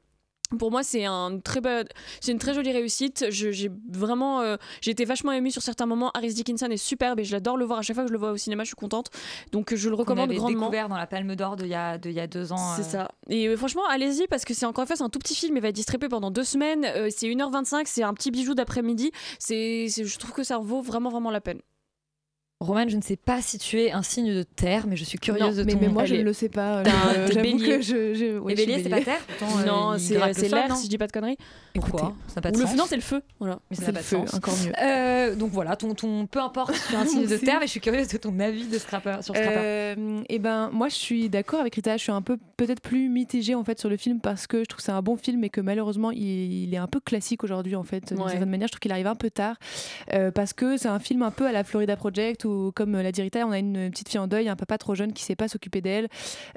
pour moi, c'est un très bel- c'est une très jolie réussite. J'ai vraiment, euh, j'ai été vachement émue sur certains moments. Harris Dickinson est superbe et je l'adore le voir à chaque fois que je le vois au cinéma. Je suis contente, donc je le recommande avait grandement. découvert dans la Palme d'Or d'il y, a- de il y a deux ans. C'est euh, ça. Et euh, franchement, allez-y parce que c'est encore une fois c'est un tout petit film. Il va être distribué pendant deux semaines. C'est 1h25. C'est un petit bijou d'après-midi. C'est, je trouve que ça vaut vraiment vraiment la peine. Romane, je ne sais pas si tu es un signe de terre, mais je suis curieuse Non, de mais, ton. mais moi je ne le sais pas. T'es J'avoue bélier. que je. je ouais, béliers, c'est pas terre Pourtant, euh, non, c'est, l'air si je dis pas de conneries. Pourquoi Ça n'a pas de Ou le sens. feu- non, c'est le feu. Voilà. Mais ça n'a pas de feu, sens. encore mieux. Euh, donc voilà, ton, ton, peu importe si tu es un signe de [LAUGHS] terre, mais je suis curieuse de ton avis de Scrapper, sur Scrapper. Euh, et ben moi je suis d'accord avec Rita, je suis un peu peut-être plus mitigée en fait sur le film parce que je trouve que c'est un bon film et que malheureusement il, est un peu classique aujourd'hui en fait d'une certaine manière. Je trouve qu'il arrive un peu tard euh, parce que c'est un film un peu à la Florida Project comme l'a dit Rita, on a une petite fille en deuil, un papa trop jeune qui sait pas s'occuper d'elle,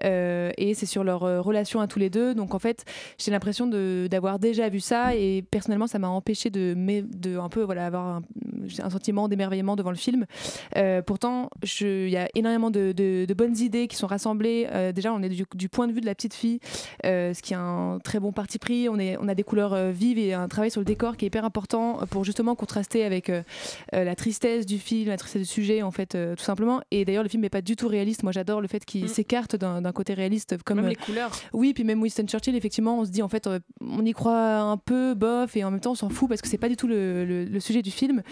euh, et c'est sur leur euh, relation à tous les deux. Donc en fait, j'ai l'impression d'avoir déjà vu ça, et personnellement, ça m'a empêché de, un peu avoir un, sentiment d'émerveillement devant le film. Euh, pourtant, il y a énormément de, bonnes idées qui sont rassemblées. Déjà, on est du, point de vue de la petite fille, ce qui est un très bon parti pris. On, on a des couleurs vives et un travail sur le décor qui est hyper important pour justement contraster avec la tristesse du film, la tristesse du sujet, en fait, euh, tout simplement. Et d'ailleurs, le film n'est pas du tout réaliste. Moi, j'adore le fait qu'il s'écarte d'un côté réaliste. Comme, Même euh, les couleurs. oui, puis même Winston Churchill, effectivement, on se dit en fait, euh, on y croit un peu, bof, et en même temps, on s'en fout parce que c'est pas du tout le, le- le sujet du film.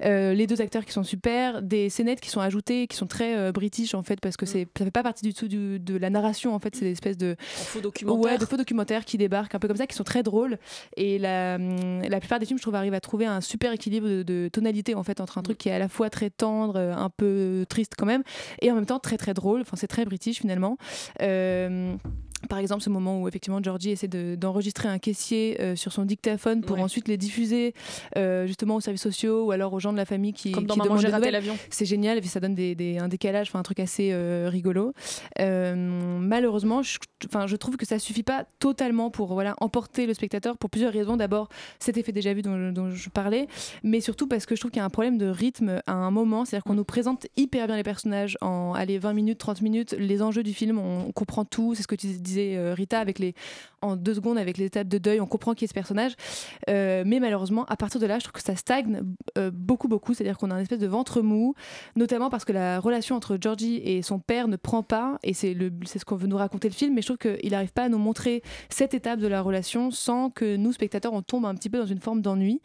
Les deux acteurs qui sont super, des scénettes qui sont ajoutées, qui sont très british en fait, parce que c'est ça fait pas partie du tout du- de la narration en fait, c'est des espèces de faux documentaires. Ouais, de faux documentaires qui débarquent un peu comme ça, qui sont très drôles. Et la, la plupart des films, je trouve, arrivent à trouver un super équilibre de, de tonalité en fait entre un truc qui est à la fois très tendre, un peu triste quand même, et en même temps très très drôle. Enfin, c'est très british finalement. Euh, par exemple, ce moment où effectivement Georgie essaie de- d'enregistrer un caissier euh, sur son dictaphone pour Ouais. ensuite les diffuser euh, justement aux services sociaux ou alors aux gens de la famille qui, Comme dans qui demandent raté l'avion. C'est génial et puis ça donne des, des- un décalage, un truc assez euh, rigolo. Malheureusement, je, je trouve que ça suffit pas totalement pour voilà emporter le spectateur pour plusieurs raisons. D'abord, cet effet déjà vu dont, dont je parlais, mais surtout parce que je trouve qu'il y a un problème de rythme à un moment, c'est-à-dire qu'on nous présente hyper bien les personnages en allez 20 minutes, 30 minutes, les enjeux du film, on, on comprend tout. C'est ce que tu disais euh, Rita avec les en deux secondes avec les étapes de deuil, on comprend qui est ce personnage. Euh, mais malheureusement, à partir de là, je trouve que ça stagne euh, beaucoup, beaucoup. C'est-à-dire qu'on a un espèce de ventre mou, notamment parce que la relation entre Georgie et son père ne prend pas, et c'est ce qu'on veut nous raconter le film, mais je trouve qu'il n'arrive pas à nous montrer cette étape de la relation sans que nous, spectateurs, on tombe un petit peu dans une forme d'ennui.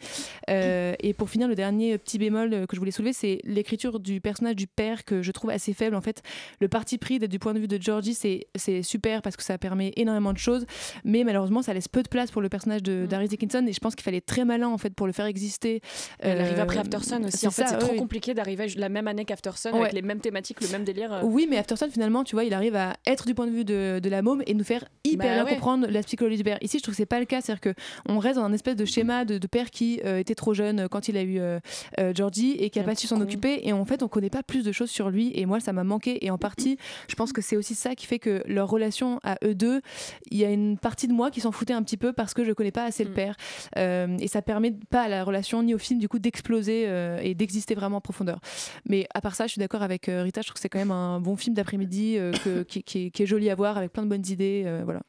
Et pour finir, le dernier petit bémol que je voulais soulever, c'est l'écriture du personnage du père que je trouve assez faible. En fait, le parti pris du point de vue de Georgie, c'est super parce que ça permet énormément de choses, mais malheureusement, ça laisse peu de place pour le personnage de Darius Dickinson, et je pense qu'il fallait être très malin en fait pour le faire exister. Elle arrive Euh, après Aftersun aussi. c'est En fait, c'est trop compliqué d'arriver la même année qu'Aftersun avec les mêmes thématiques, le même délire. euh. Oui, mais Aftersun, finalement, tu vois, il arrive à être du point de vue de, de la môme et nous faire hyper Bah bien ouais. comprendre la psychologie du père. Ici, je trouve que c'est pas le cas, c'est-à-dire que on reste dans un espèce de schéma de, de père qui euh, était trop jeune quand il a eu euh, euh, Georgie et qui a Un pas su s'en occuper. Et en fait, on connaît pas plus de choses sur lui. Et moi, ça m'a manqué. Et en partie, je pense que c'est aussi ça qui fait que leur relation à eux deux, il y a une partie de moi qui s'en foutait un petit peu parce que je connais pas assez Mm. le père. Euh, et ça permet pas à la relation ni au film du coup d'exploser euh, et d'exister vraiment en profondeur. Mais à part ça, je suis d'accord avec euh, Rita. Je trouve que c'est quand même un bon film d'après-midi [COUGHS] qui, qui est- qui est joli à voir avec plein de bonnes idées. voilà.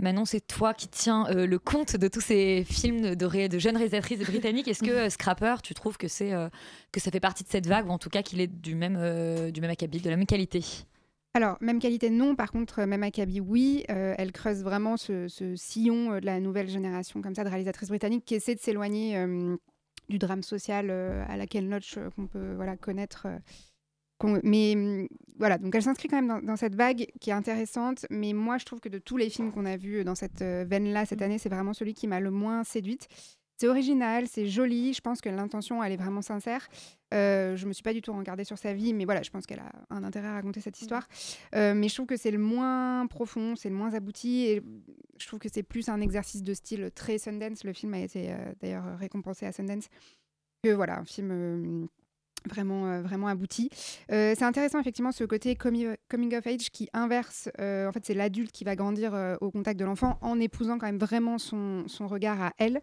Manon, c'est toi qui tiens euh, le compte de tous ces films de, ré- de jeunes réalisatrices britanniques. Est-ce que euh, Scrapper, tu trouves que, c'est, euh, que ça fait partie de cette vague, ou en tout cas qu'il est du même, du même acabit, de la même qualité? Alors, même qualité, non. Par contre, euh, même Akabi, oui. Euh, elle creuse vraiment ce, ce sillon euh, de la nouvelle génération comme ça de réalisatrices britanniques qui essaient de s'éloigner euh, du drame social euh, à laquelle notch qu'on peut voilà, connaître. mais hum, voilà, donc elle s'inscrit quand même dans, dans cette vague qui est intéressante. Mais moi, je trouve que de tous les films qu'on a vus dans cette veine-là cette année, c'est vraiment celui qui m'a le moins séduite. C'est original, c'est joli. Je pense que l'intention, elle est vraiment sincère. Euh, je me suis pas du tout regardée sur sa vie, mais voilà, je pense qu'elle a un intérêt à raconter cette histoire. Euh, mais je trouve que c'est le moins profond, c'est le moins abouti, et je trouve que c'est plus un exercice de style très Sundance. Le film a été euh, d'ailleurs récompensé à Sundance que voilà, un film euh, vraiment, euh, vraiment abouti. Euh, c'est intéressant effectivement ce côté comi- coming of age qui inverse, euh, en fait c'est l'adulte qui va grandir au contact de l'enfant en épousant quand même vraiment son, son regard à elle.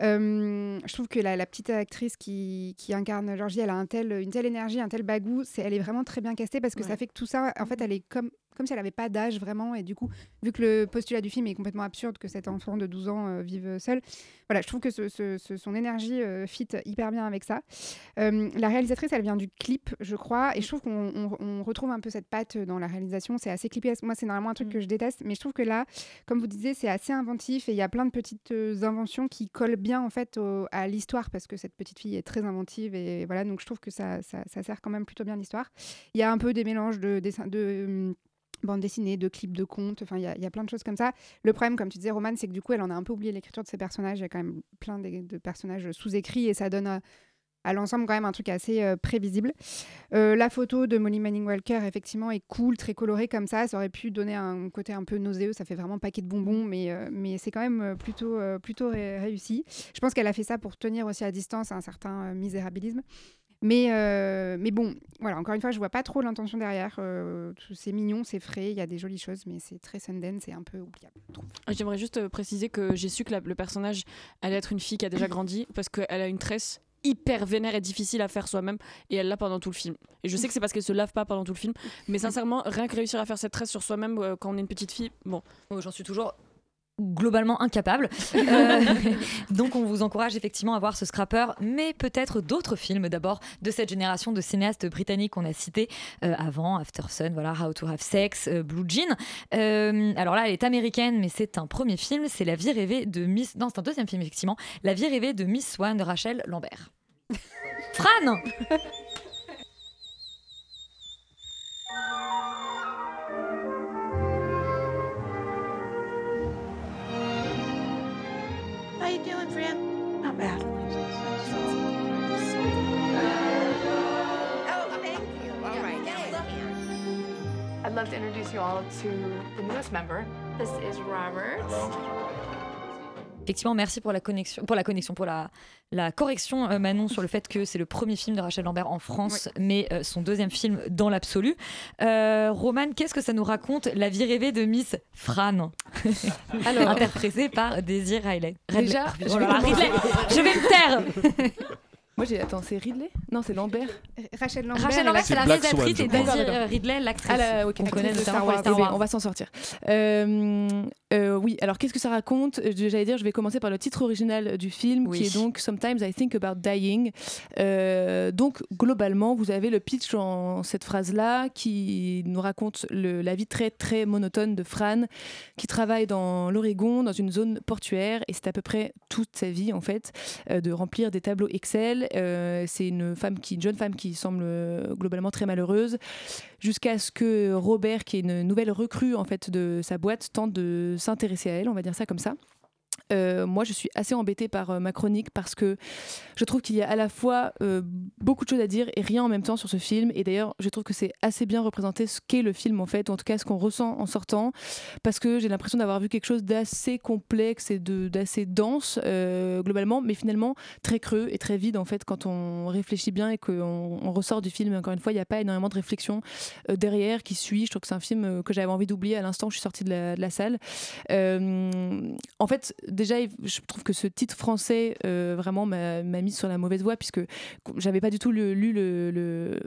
Je trouve que la, la petite actrice qui, qui incarne Georgie, elle a un tel, une telle énergie, un tel bagou, c'est, elle est vraiment très bien castée parce que ça fait que tout ça, en fait elle est comme comme si elle n'avait pas d'âge vraiment. Et du coup, vu que le postulat du film est complètement absurde, que cet enfant de 12 ans euh, vive seul, voilà, je trouve que ce- ce- ce- son énergie euh, fit hyper bien avec ça. Euh, la réalisatrice, elle vient du clip, je crois, et je trouve qu'on on- on retrouve un peu cette patte dans la réalisation. C'est assez clippé. Moi, c'est normalement un truc que je déteste, mais je trouve que là, comme vous disiez, c'est assez inventif et il y a plein de petites euh, inventions qui collent bien en fait au- à l'histoire parce que cette petite fille est très inventive et voilà, donc je trouve que ça, ça, ça sert quand même plutôt bien l'histoire. Il y a un peu des mélanges de dessins de hum, bande dessinée, de clips de contes, enfin il y, y a plein de choses comme ça. Le problème, comme tu disais, Roman, c'est que du coup, elle en a un peu oublié l'écriture de ses personnages. Il y a quand même plein de, personnages sous-écrits et ça donne à, à l'ensemble quand même un truc assez euh, prévisible. Euh, la photo de Molly Manning Walker, effectivement, est cool, très colorée comme ça. Ça aurait pu donner un côté un peu nauséeux. Ça fait vraiment paquet de bonbons, mais, euh, mais c'est quand même euh, plutôt, euh, plutôt ré- réussi. Je pense qu'elle a fait ça pour tenir aussi à distance un certain euh, misérabilisme. Mais, euh, mais bon, voilà, encore une fois, je vois pas trop l'intention derrière. Euh, c'est mignon, c'est frais, il y a des jolies choses, mais c'est très Sundance, c'est un peu oubliable. je trouve. J'aimerais juste euh, préciser que j'ai su que la- le personnage allait être une fille qui a déjà grandi [LAUGHS] parce qu'elle a une tresse hyper vénère et difficile à faire soi-même et elle l'a pendant tout le film. Et je sais que c'est parce qu'elle se lave pas pendant tout le film, mais sincèrement, rien que réussir à faire cette tresse sur soi-même euh, quand on est une petite fille, bon. Oh, J'en suis toujours globalement incapable. Euh, [LAUGHS] donc on vous encourage effectivement à voir ce scrapper, mais peut-être d'autres films d'abord de cette génération de cinéastes britanniques qu'on a cités euh, avant, After Sun, voilà, How to Have Sex, euh, Blue Jean. Alors là, elle est américaine, mais c'est un premier film, c'est La vie rêvée de Miss... Non, c'est un deuxième film effectivement, La vie rêvée de Miss Swan de Rachel Lambert. Fran love to introduce you all to the newest member. This is Robert. Effectivement, merci pour la connexion, pour la connexion, pour la, la correction, euh, Manon, sur le fait que c'est le premier film de Rachel Lambert en France, mais euh, son deuxième film dans l'absolu. Euh, Roman, qu'est-ce que ça nous raconte La vie rêvée de Miss Fran [LAUGHS] [LAUGHS] Alors- interprétée par Daisy Riley. Déjà, Oh je là là, vais commencer. je vais me taire. [LAUGHS] Moi, j'ai. Attends, c'est Ridley? Non, c'est Lambert. Rachel Lambert, Rachel Lambert, c'est la réalisatrice et. Daisy. Ridley, l'actrice. Ah là, ok, qu'on actrice connaît on va s'en sortir. Euh, oui, alors qu'est-ce que ça raconte? J'allais dire, je vais commencer par le titre original du film, qui est donc Sometimes I Think About Dying. Euh, donc, globalement, vous avez le pitch en cette phrase-là qui nous raconte la vie très très monotone de Fran, qui travaille dans l'Oregon, dans une zone portuaire, et c'est à peu près toute sa vie en fait, euh, de remplir des tableaux Excel. Euh, c'est une femme qui, une jeune femme qui semble euh, globalement très malheureuse, jusqu'à ce que Robert, qui est une nouvelle recrue en fait de sa boîte, tente de s'intéresser à elle, on va dire ça comme ça. Euh, moi, je suis assez embêtée par euh, ma chronique parce que je trouve qu'il y a à la fois euh, beaucoup de choses à dire et rien en même temps sur ce film. Et d'ailleurs, je trouve que c'est assez bien représenté ce qu'est le film en fait, ou en tout cas ce qu'on ressent en sortant, parce que j'ai l'impression d'avoir vu quelque chose d'assez complexe et d'assez dense globalement, mais finalement très creux et très vide en fait quand on réfléchit bien et qu'on on ressort du film. Encore une fois, il n'y a pas énormément de réflexion derrière qui suit. Je trouve que c'est un film que j'avais envie d'oublier à l'instant où je suis sortie de la, de la salle. En fait, déjà, je trouve que ce titre français euh, vraiment m'a mis sur la mauvaise voie puisque j'avais pas du tout lu le,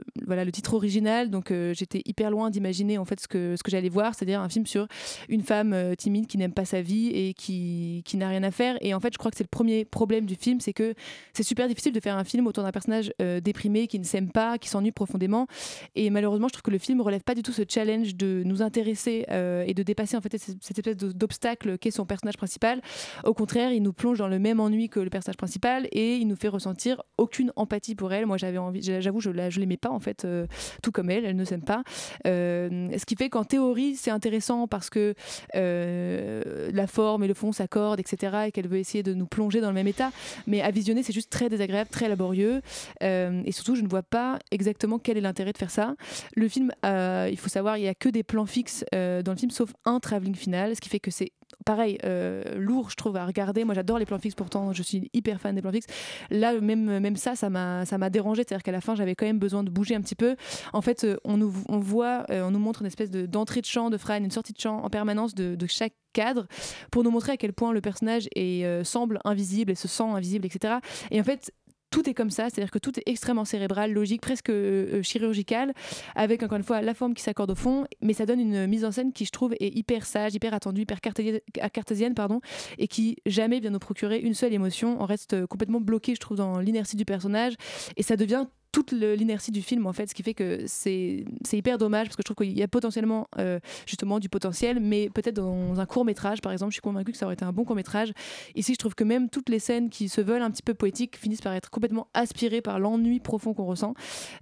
titre original, donc euh, j'étais hyper loin d'imaginer en fait ce que, j'allais voir, c'est-à-dire un film sur une femme euh, timide qui n'aime pas sa vie et qui, n'a rien à faire. Et en fait, je crois que c'est le premier problème du film, c'est que c'est super difficile de faire un film autour d'un personnage déprimé qui ne s'aime pas, qui s'ennuie profondément. Et malheureusement, je trouve que le film relève pas du tout ce challenge de nous intéresser et de dépasser en fait cette espèce d'obstacle qu'est son personnage principal. Au contraire, il nous plonge dans le même ennui que le personnage principal et il nous fait ressentir aucune empathie pour elle. Moi, j'avais envie, j'avoue, je je l'aimais pas en fait, euh, tout comme elle, elle ne s'aime pas. Euh, ce qui fait qu'en théorie, c'est intéressant parce que euh, la forme et le fond s'accordent, etc., et qu'elle veut essayer de nous plonger dans le même état. Mais à visionner, c'est juste très désagréable, très laborieux. Et surtout, je ne vois pas exactement quel est l'intérêt de faire ça. Le film, il faut savoir, il n'y a que des plans fixes dans le film, sauf un travelling final, ce qui fait que c'est pareil, euh, lourd, je trouve, à regarder. Moi, j'adore les plans fixes, pourtant, je suis hyper fan des plans fixes. Là, même, même ça, ça m'a ça dérangé. C'est-à-dire qu'à la fin, j'avais quand même besoin de bouger un petit peu. En fait, euh, on nous, on voit, euh, on nous montre une espèce de- d'entrée de champ de Fran, une sortie de champ en permanence de, chaque cadre pour nous montrer à quel point le personnage est, semble invisible et se sent invisible, etc. Et en fait, tout est comme ça, c'est-à-dire que tout est extrêmement cérébral, logique, presque euh, euh, chirurgical, avec encore une fois la forme qui s'accorde au fond, mais ça donne une mise en scène qui, je trouve, est hyper sage, hyper attendue, hyper cartésienne, pardon, et qui jamais vient nous procurer une seule émotion. On reste euh, complètement bloqué, je trouve, dans l'inertie du personnage, et ça devient toute l'inertie du film en fait ce qui fait que c'est c'est hyper dommage parce que je trouve qu'il y a potentiellement euh, justement du potentiel mais peut-être dans un court métrage par exemple je suis convaincue que ça aurait été un bon court métrage ici je trouve que même toutes les scènes qui se veulent un petit peu poétiques finissent par être complètement aspirées par l'ennui profond qu'on ressent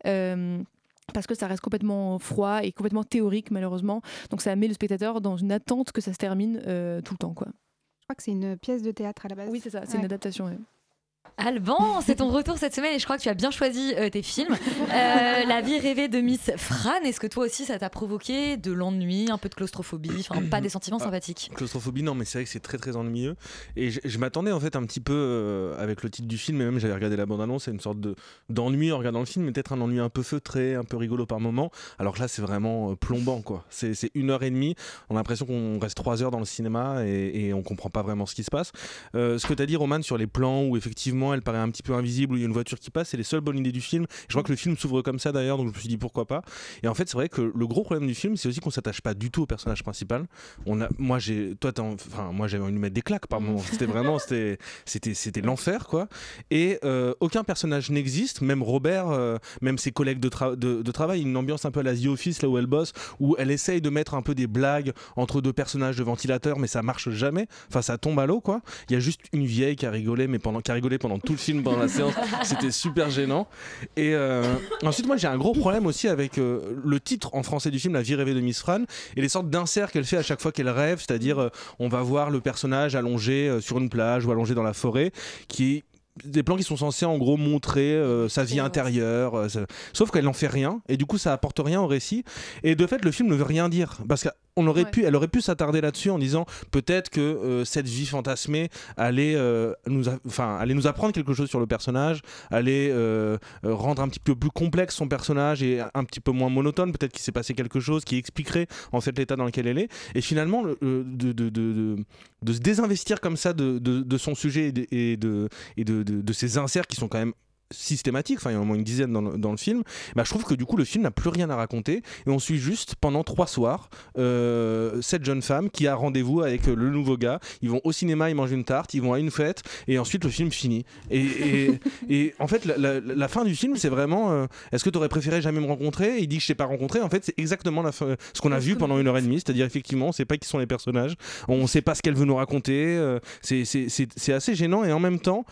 Euh, parce que ça reste complètement froid et complètement théorique malheureusement donc ça met le spectateur dans une attente que ça se termine euh, tout le temps quoi Je crois que c'est une pièce de théâtre à la base. Oui, c'est ça, c'est Ouais. une adaptation ouais. Alban, c'est ton retour cette semaine et je crois que tu as bien choisi euh, tes films. Euh, la vie rêvée de Miss Fran, est-ce que toi aussi ça t'a provoqué de l'ennui, un peu de claustrophobie, enfin pas des sentiments Ah, sympathiques? Claustrophobie, non, mais c'est vrai que c'est très très ennuyeux. Et je, je m'attendais en fait un petit peu euh, avec le titre du film, et même j'avais regardé la bande-annonce, c'est une sorte de, d'ennui en regardant le film, mais peut-être un ennui un peu feutré, un peu rigolo par moment. Alors que là, c'est vraiment plombant quoi. C'est, une heure et demie, on a l'impression qu'on reste trois heures dans le cinéma et, et on comprend pas vraiment ce qui se passe. Ce que tu as dit, Roman, sur les plans où effectivement elle paraît un petit peu invisible, où il y a une voiture qui passe, c'est les seules bonnes idées du film. Je crois que le film s'ouvre comme ça d'ailleurs, donc je me suis dit pourquoi pas. Et en fait, c'est vrai que le gros problème du film, c'est aussi qu'on s'attache pas du tout au personnage principal. On a, moi, j'ai, toi, enfin, moi, j'avais envie de lui mettre des claques par moment. C'était vraiment, [LAUGHS] c'était, c'était, c'était l'enfer, quoi. Et euh, aucun personnage n'existe, même Robert, euh, même ses collègues de, tra- de, de travail, une ambiance un peu à la The Office, là où elle bosse, où elle essaye de mettre un peu des blagues entre deux personnages de ventilateur, mais ça marche jamais. Enfin, ça tombe à l'eau, quoi. Il y a juste une vieille qui a rigolé, mais pendant, qui a rigolé pendant tout le film, pendant la séance. C'était super gênant. Et euh, ensuite, moi, j'ai un gros problème aussi avec euh, le titre en français du film, La vie rêvée de Miss Fran, et les sortes d'inserts qu'elle fait à chaque fois qu'elle rêve, c'est-à-dire euh, on va voir le personnage allongé sur une plage ou allongé dans la forêt, qui des plans qui sont censés en gros montrer euh, sa vie intérieure, euh, ça- sauf qu'elle n'en fait rien et du coup ça apporte rien au récit et de fait le film ne veut rien dire parce qu'on aurait pu, elle aurait pu s'attarder là-dessus en disant peut-être que euh, cette vie fantasmée allait euh, nous, enfin allait nous apprendre quelque chose sur le personnage, allait euh, rendre un petit peu plus complexe son personnage et un petit peu moins monotone, peut-être qu'il s'est passé quelque chose qui expliquerait en fait l'état dans lequel elle est. Et finalement le- le- de, de, de, de- de se désinvestir comme ça de, son sujet et de, et de, et ces inserts qui sont quand même systématiques, enfin il y en a au moins une dizaine dans le, dans le film, bah, je trouve que du coup le film n'a plus rien à raconter. Et on suit juste pendant trois soirs euh, cette jeune femme qui a rendez-vous avec euh, le nouveau gars, ils vont au cinéma, ils mangent une tarte, ils vont à une fête et ensuite le film finit. Et, et, [LAUGHS] et en fait la, la- la fin du film c'est vraiment euh, est-ce que tu aurais préféré jamais me rencontrer? Et Il dit que je t'ai pas rencontré, en fait c'est exactement la fin, ce qu'on a vu pendant une heure et demie, c'est-à-dire effectivement on sait pas qui sont les personnages, on sait pas ce qu'elle veut nous raconter, euh, c'est assez gênant. Et en même temps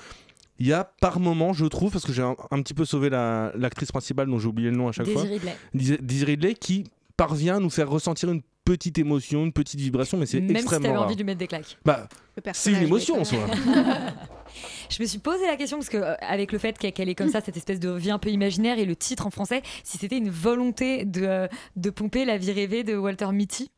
il y a par moment, je trouve, parce que j'ai un, un petit peu sauvé la- l'actrice principale dont j'ai oublié le nom à chaque Daisy fois, Ridley. Daisy- Ridley, qui parvient à nous faire ressentir une petite émotion, une petite vibration, mais c'est Même si extrêmement t'avais envie de lui mettre des claques. Bah, c'est une émotion en soi. [LAUGHS] Je me suis posé la question parce que euh, avec le fait qu'elle qu'elle est comme ça, cette espèce de vie un peu imaginaire et le titre en français, si c'était une volonté de, euh, de pomper la vie rêvée de Walter Mitty?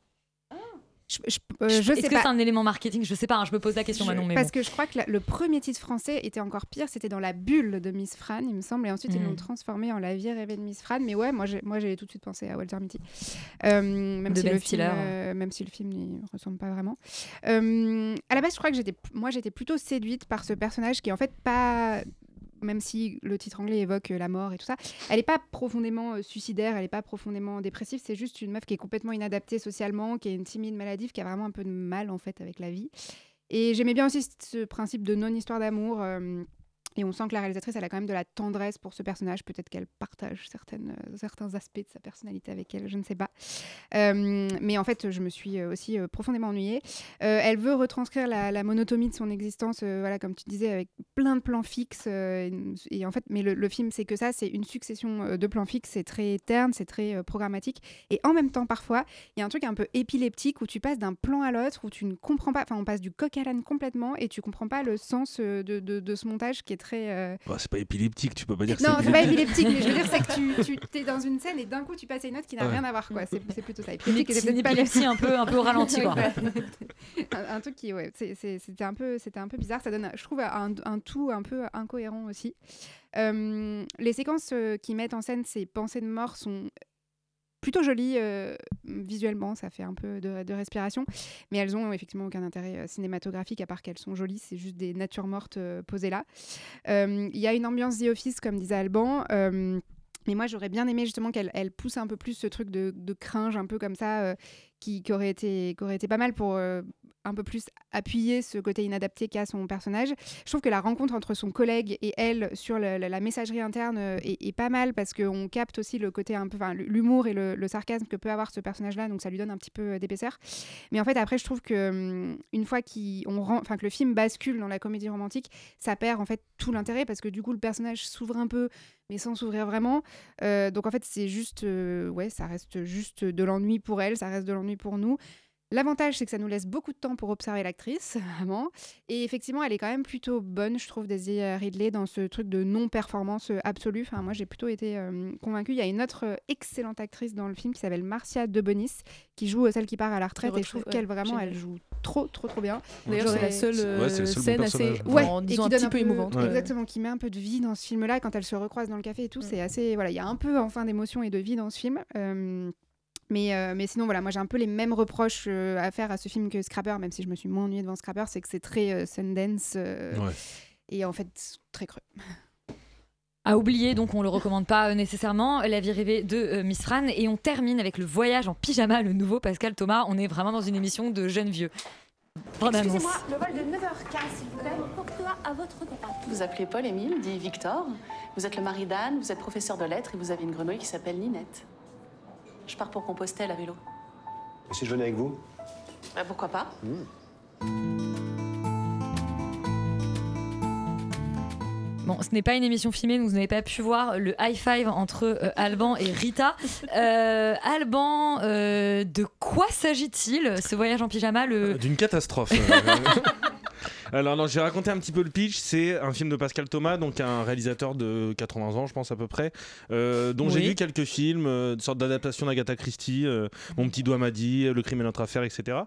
Euh, je Est-ce sais que c'est un élément marketing? Je sais pas, hein, je me pose la question Je- maintenant. Mais parce bon. que je crois que la- le premier titre français était encore pire, c'était dans la bulle de Miss Fran, il me semble, et ensuite ils Mm. l'ont transformé en la vie rêvée de Miss Fran. Mais ouais, moi j'ai, moi j'ai tout de suite pensé à Walter Mitty, Euh, même, De si Ben le Stiller. film, euh, même si le film n'y ressemble pas vraiment. Euh, à la base, je crois que j'étais, moi j'étais plutôt séduite par ce personnage qui est en fait pas même si le titre anglais évoque euh, la mort et tout ça, elle n'est pas profondément euh, suicidaire, elle n'est pas profondément dépressive, c'est juste une meuf qui est complètement inadaptée socialement, qui est une timide maladive, qui a vraiment un peu de mal en fait avec la vie. Et j'aimais bien aussi ce principe de non-histoire d'amour. Et on sent que la réalisatrice, elle a quand même de la tendresse pour ce personnage. Peut-être qu'elle partage euh, certains aspects de sa personnalité avec elle, je ne sais pas. Euh, mais en fait, je me suis euh, aussi profondément ennuyée. Elle veut retranscrire la, la monotomie de son existence, voilà, comme tu disais, avec plein de plans fixes. et en fait, mais le, film, c'est que ça, c'est une succession de plans fixes. C'est très terne, c'est très programmatique. Et en même temps, parfois, il y a un truc un peu épileptique où tu passes d'un plan à l'autre, où tu ne comprends pas. Enfin, on passe du coq à l'âne complètement et tu comprends pas le sens de ce montage qui est très. Euh, Bah, c'est pas épileptique, tu peux pas dire que non, c'est pas épileptique, mais je veux dire, c'est que tu, [LAUGHS] tu es dans une scène et d'un coup tu passes à une autre qui n'a Ouais. rien à voir, quoi. C'est c'est plutôt ça. Épileptique, épi- c'est une épilepsie un peu- un peu au ralenti, quoi. Un, un truc qui, ouais, c'est- c'est- c'était un peu, c'était un peu bizarre. Ça donne, je trouve, un, un tout un peu incohérent aussi. Euh, les séquences euh, qui mettent en scène ces pensées de mort sont plutôt jolies euh, visuellement, ça fait un peu de, respiration, mais elles ont effectivement aucun intérêt euh, cinématographique à part qu'elles sont jolies, c'est juste des natures mortes euh, posées là. Il y a une ambiance The Office, comme disait Alban. Mais moi, j'aurais bien aimé justement qu'elle elle pousse un peu plus ce truc de, cringe, un peu comme ça, euh, qui, aurait été, qui aurait été pas mal pour euh, un peu plus appuyer ce côté inadapté qu'a son personnage. Je trouve que la rencontre entre son collègue et elle sur la, messagerie interne euh, est, pas mal parce qu'on capte aussi le côté un peu, l'humour et le, sarcasme que peut avoir ce personnage-là, donc ça lui donne un petit peu d'épaisseur. Mais en fait, après, je trouve que hum, une fois qu'on rend, que le film bascule dans la comédie romantique, ça perd en fait tout l'intérêt parce que du coup, le personnage s'ouvre un peu, mais sans s'ouvrir vraiment. Euh, donc en fait, c'est juste, euh, ouais, ça reste juste de l'ennui pour elle, ça reste de l'ennui pour nous. L'avantage, c'est que ça nous laisse beaucoup de temps pour observer l'actrice, [LAUGHS] vraiment. Et effectivement, elle est quand même plutôt bonne, je trouve, Daisy euh, Ridley, dans ce truc de non-performance euh, absolue. Enfin, moi, j'ai plutôt été euh, convaincue. Il y a une autre euh, excellente actrice dans le film qui s'appelle Marcia Debonis, qui joue celle qui part à la retraite. Et je trouve qu'elle, vraiment, elle joue trop, trop, trop bien. D'ailleurs, c'est la seule euh, Ouais, c'est le seul bon scène assez, personnage. Ouais, en et disons, qui un donne petit peu émouvante. Ouais. Exactement, qui met un peu de vie dans ce film-là. Quand elle se recroise dans le café et tout, c'est assez. Voilà, il y a un peu enfin d'émotion et de vie dans ce film. Euh, mais, euh, mais sinon, voilà, moi j'ai un peu les mêmes reproches euh, à faire à ce film que Scrapper, même si je me suis moins ennuyée devant Scrapper, c'est que c'est très euh, Sundance euh, Ouais. et en fait très creux. [LAUGHS] À oublier, donc on le recommande pas nécessairement, La vie rêvée de euh, Miss Fran. Et on termine avec le voyage en pyjama, le nouveau Pascal Thomas. On est vraiment dans une émission de jeunes vieux. Excusez-moi, le vol de 9h15, s'il vous plaît. Porte-toi à votre droite? Vous appelez Paul-Émile, dit Victor. Vous êtes le mari d'Anne, vous êtes professeur de lettres et vous avez une grenouille qui s'appelle Ninette. Je pars pour Compostelle à vélo. Et si je venais avec vous Bah, pourquoi pas Bon, ce n'est pas une émission filmée, donc vous n'avez pas pu voir le high five entre euh, Alban et Rita. Euh, Alban, euh, de quoi s'agit-il ce voyage en pyjama le... D'une catastrophe. [LAUGHS] euh. Alors non, j'ai raconté un petit peu le pitch. C'est un film de Pascal Thomas, donc un réalisateur de 80 ans, je pense à peu près, euh, dont j'ai vu quelques films, euh, une sorte d'adaptation d'Agatha Christie, euh, Mon petit doigt m'a dit, Le crime est notre affaire, etc.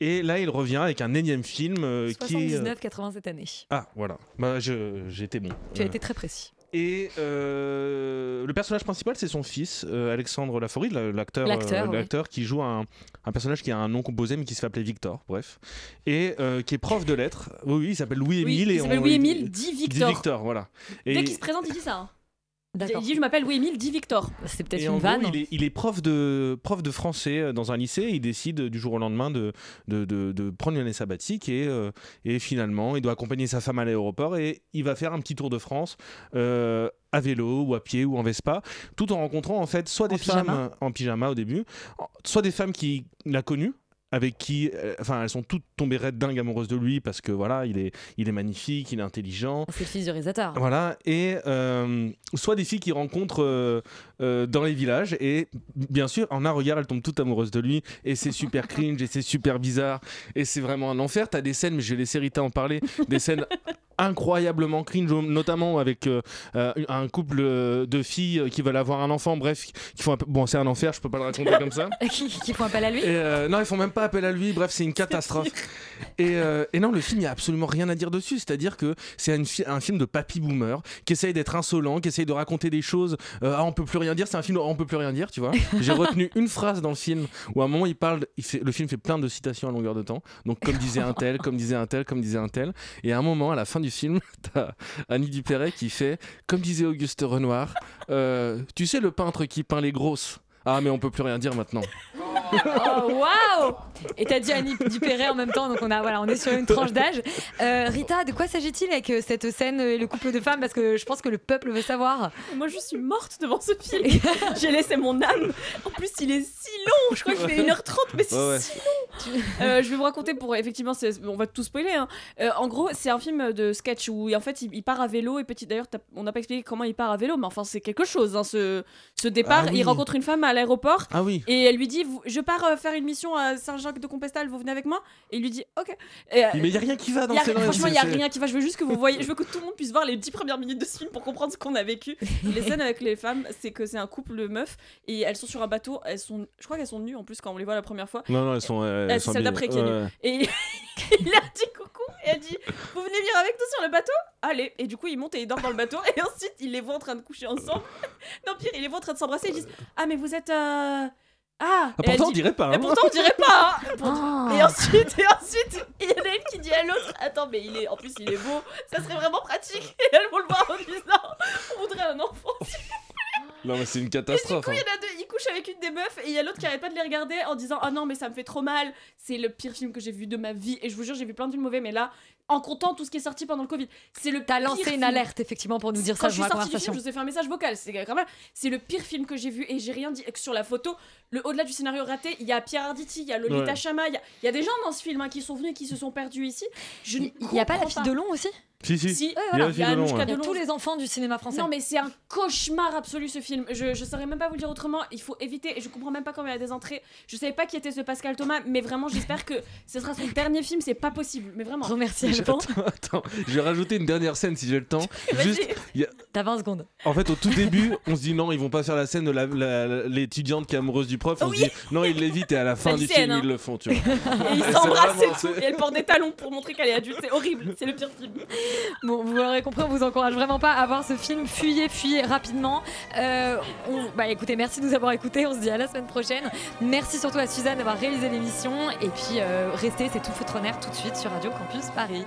Et là, il revient avec un énième film euh, qui est. euh, 79-80 cette année. Ah voilà, bah, été bon. Tu as Euh, été très précis. Et euh, le personnage principal, c'est son fils, euh, Alexandre Laforie, la- l'acteur L'acteur, euh, oui. l'acteur qui joue un, un personnage qui a un nom composé mais qui se fait appeler Victor, bref. Et qui est prof de lettres. Oui, oui, il s'appelle Louis-Émile. il et s'appelle on- Louis-Émile, dit Victor. Dit Victor, voilà. Et- Dès qu'il se présente, il dit ça. hein. D'accord. Il dit Je m'appelle Louis-Émile, dit Victor. C'est peut-être Et une en vanne. gros, il est, il est prof, de, prof de français euh, dans un lycée. Et il décide euh, du jour au lendemain de, de, de- de prendre une année sabbatique. Et, euh, et finalement, il doit accompagner sa femme à l'aéroport. Et il va faire un petit tour de France euh, à vélo ou à pied ou en Vespa. Tout en rencontrant en fait soit des pyjama. femmes en pyjama au début, soit des femmes qui l'a connu avec qui, euh, enfin, elles sont toutes tombées dingues amoureuses de lui parce que voilà, il est, il est magnifique, il est intelligent. C'est le fils du réalisateur. Voilà, et euh, soit des filles qui rencontrent euh, euh, dans les villages, et bien sûr, en un regard, elles tombent toutes amoureuses de lui, et c'est super cringe, et c'est super bizarre, et c'est vraiment un enfer. T'as des scènes, mais je vais laisser Rita en parler, des scènes incroyablement cringe, notamment avec euh, euh, un couple euh, de filles qui veulent avoir un enfant, bref, qui font un. Bon, c'est un enfer, je peux pas le raconter comme ça. [LAUGHS] qui, qui font appel à lui Et euh, non, ils font même pas appel à lui. Bref, c'est une catastrophe. Et, euh, et non, le film, il y a absolument rien à dire dessus. C'est-à-dire que c'est fi- un film de papy boomer qui essaye d'être insolent, qui essaye de raconter des choses. ah, on peut plus rien dire. C'est un film, où on peut plus rien dire, tu vois. J'ai retenu [LAUGHS] une phrase dans le film où à un moment il parle. Il fait, le film fait plein de citations à longueur de temps. Donc comme disait un tel, comme disait un tel, comme disait un tel. Et à un moment, à la fin du film, [LAUGHS] t'as Annie Dupéret qui fait, comme disait Auguste Renoir, euh, tu sais le peintre qui peint les grosses. Ah mais on peut plus rien dire maintenant. [LAUGHS] Oh, waouh Et t'as dit Annie Dupéret en même temps, donc on, a, voilà, on est sur une tranche d'âge. Euh, Rita, de quoi s'agit-il avec euh, cette scène et le couple de femmes? Parce que je pense que le peuple veut savoir. Moi, je suis morte devant ce film. [LAUGHS] J'ai laissé mon âme. En plus, il est si long. Je crois qu'il fait 1h30, mais c'est Ouais, ouais. si long. Euh, je vais vous raconter pour. Effectivement, on va tout spoiler. hein. Euh, en gros, c'est un film de sketch où en fait il, il part à vélo. Et petit, d'ailleurs, on n'a pas expliqué comment il part à vélo, mais enfin, c'est quelque chose. hein, ce, ce départ, Ah oui. il rencontre une femme à l'aéroport. Ah oui. Et elle lui dit Je pars euh, faire une mission à Saint-Jacques-de-Compostelle, vous venez avec moi Et il lui dit Ok. Et, euh, Mais il y a rien qui va dans ces Franchement, il n'y a rien qui va. Je veux juste que vous voyez, [LAUGHS] je veux que tout le monde puisse voir les 10 premières minutes de ce film pour comprendre ce qu'on a vécu. les scènes avec les femmes, c'est que c'est un couple de meufs et elles sont sur un bateau. Elles sont, je crois qu'elles sont nues en plus quand on les voit la première fois. Non, non, elles sont. elles Euh, sont c'est celle d'après qui est nue. Et [LAUGHS] il a dit coucou et elle dit Vous venez venir avec nous sur le bateau? Allez. Et du coup, ils montent et ils dorment dans le bateau. Et [LAUGHS] ensuite, il les voit en train de coucher ensemble. non, pire, il les voit en train de s'embrasser. Ils disent Ah, mais vous êtes. euh, Ah, Ah, Et elle pourtant, on dirait pas, Et hein. pourtant, on dirait pas. hein. [LAUGHS] Et ensuite, et ensuite, il y en a une qui dit à l'autre Attends, mais il est, en plus, il est beau. Ça serait vraiment pratique. Et elles vont le voir en disant On voudrait un enfant. Non, mais c'est une Et du catastrophe. coup, il y hein. en a deux, il couche avec une des meufs et il y a l'autre qui arrête pas de les regarder en disant Ah non, mais ça me fait trop mal, c'est le pire film que j'ai vu de ma vie. Et je vous jure, j'ai vu plein de films mauvais, mais là, en comptant tout ce qui est sorti pendant le Covid, c'est le T'as lancé une film. alerte, effectivement, pour nous dire Quand ça je suis sortie du conversation. film, je vous ai fait un message vocal. C'est quand même, c'est le pire film que j'ai vu et j'ai rien dit. Et que sur la photo, le au-delà du scénario raté, il y a Pierre Arditi, il y a Lolita Ouais. Chama, il y a, il y a des gens dans ce film hein, qui sont venus et qui se sont perdus ici. Je Il y a pas la fille de long aussi? Si, si. Si, Il y a aussi il y a Delon, ouais. Delon. tous les enfants du cinéma français. Non, mais c'est un cauchemar absolu ce film. Je, je saurais même pas vous le dire autrement. Il faut éviter. Et je comprends même pas comment il y a des entrées. Je savais pas qui était ce Pascal Thomas, mais vraiment, j'espère que ce sera son dernier film. C'est pas possible. Mais vraiment. Remercie Attends, attends, je vais rajouter une dernière scène si j'ai le temps. [LAUGHS] Juste, il y a- T'as 20 secondes. En fait, au tout début, on se dit non, ils vont pas faire la scène de la- la- l'étudiante qui est amoureuse du prof. On se dit non, ils l'évitent et à la fin du scène, film, hein. ils le font, tu vois. Et ils C'est s'embrassent vraiment- et tout. Et elle porte des talons pour montrer qu'elle est adulte. C'est horrible. C'est le pire film bon, vous l'aurez compris, on vous encourage vraiment pas à voir ce film. Fuyez, fuyez rapidement. Euh, bah écoutez, merci de nous avoir écoutés. On se dit à la semaine prochaine. Merci surtout à Suzanne d'avoir réalisé l'émission. Et puis euh, restez, c'est tout Foutronaire tout de suite sur Radio Campus Paris.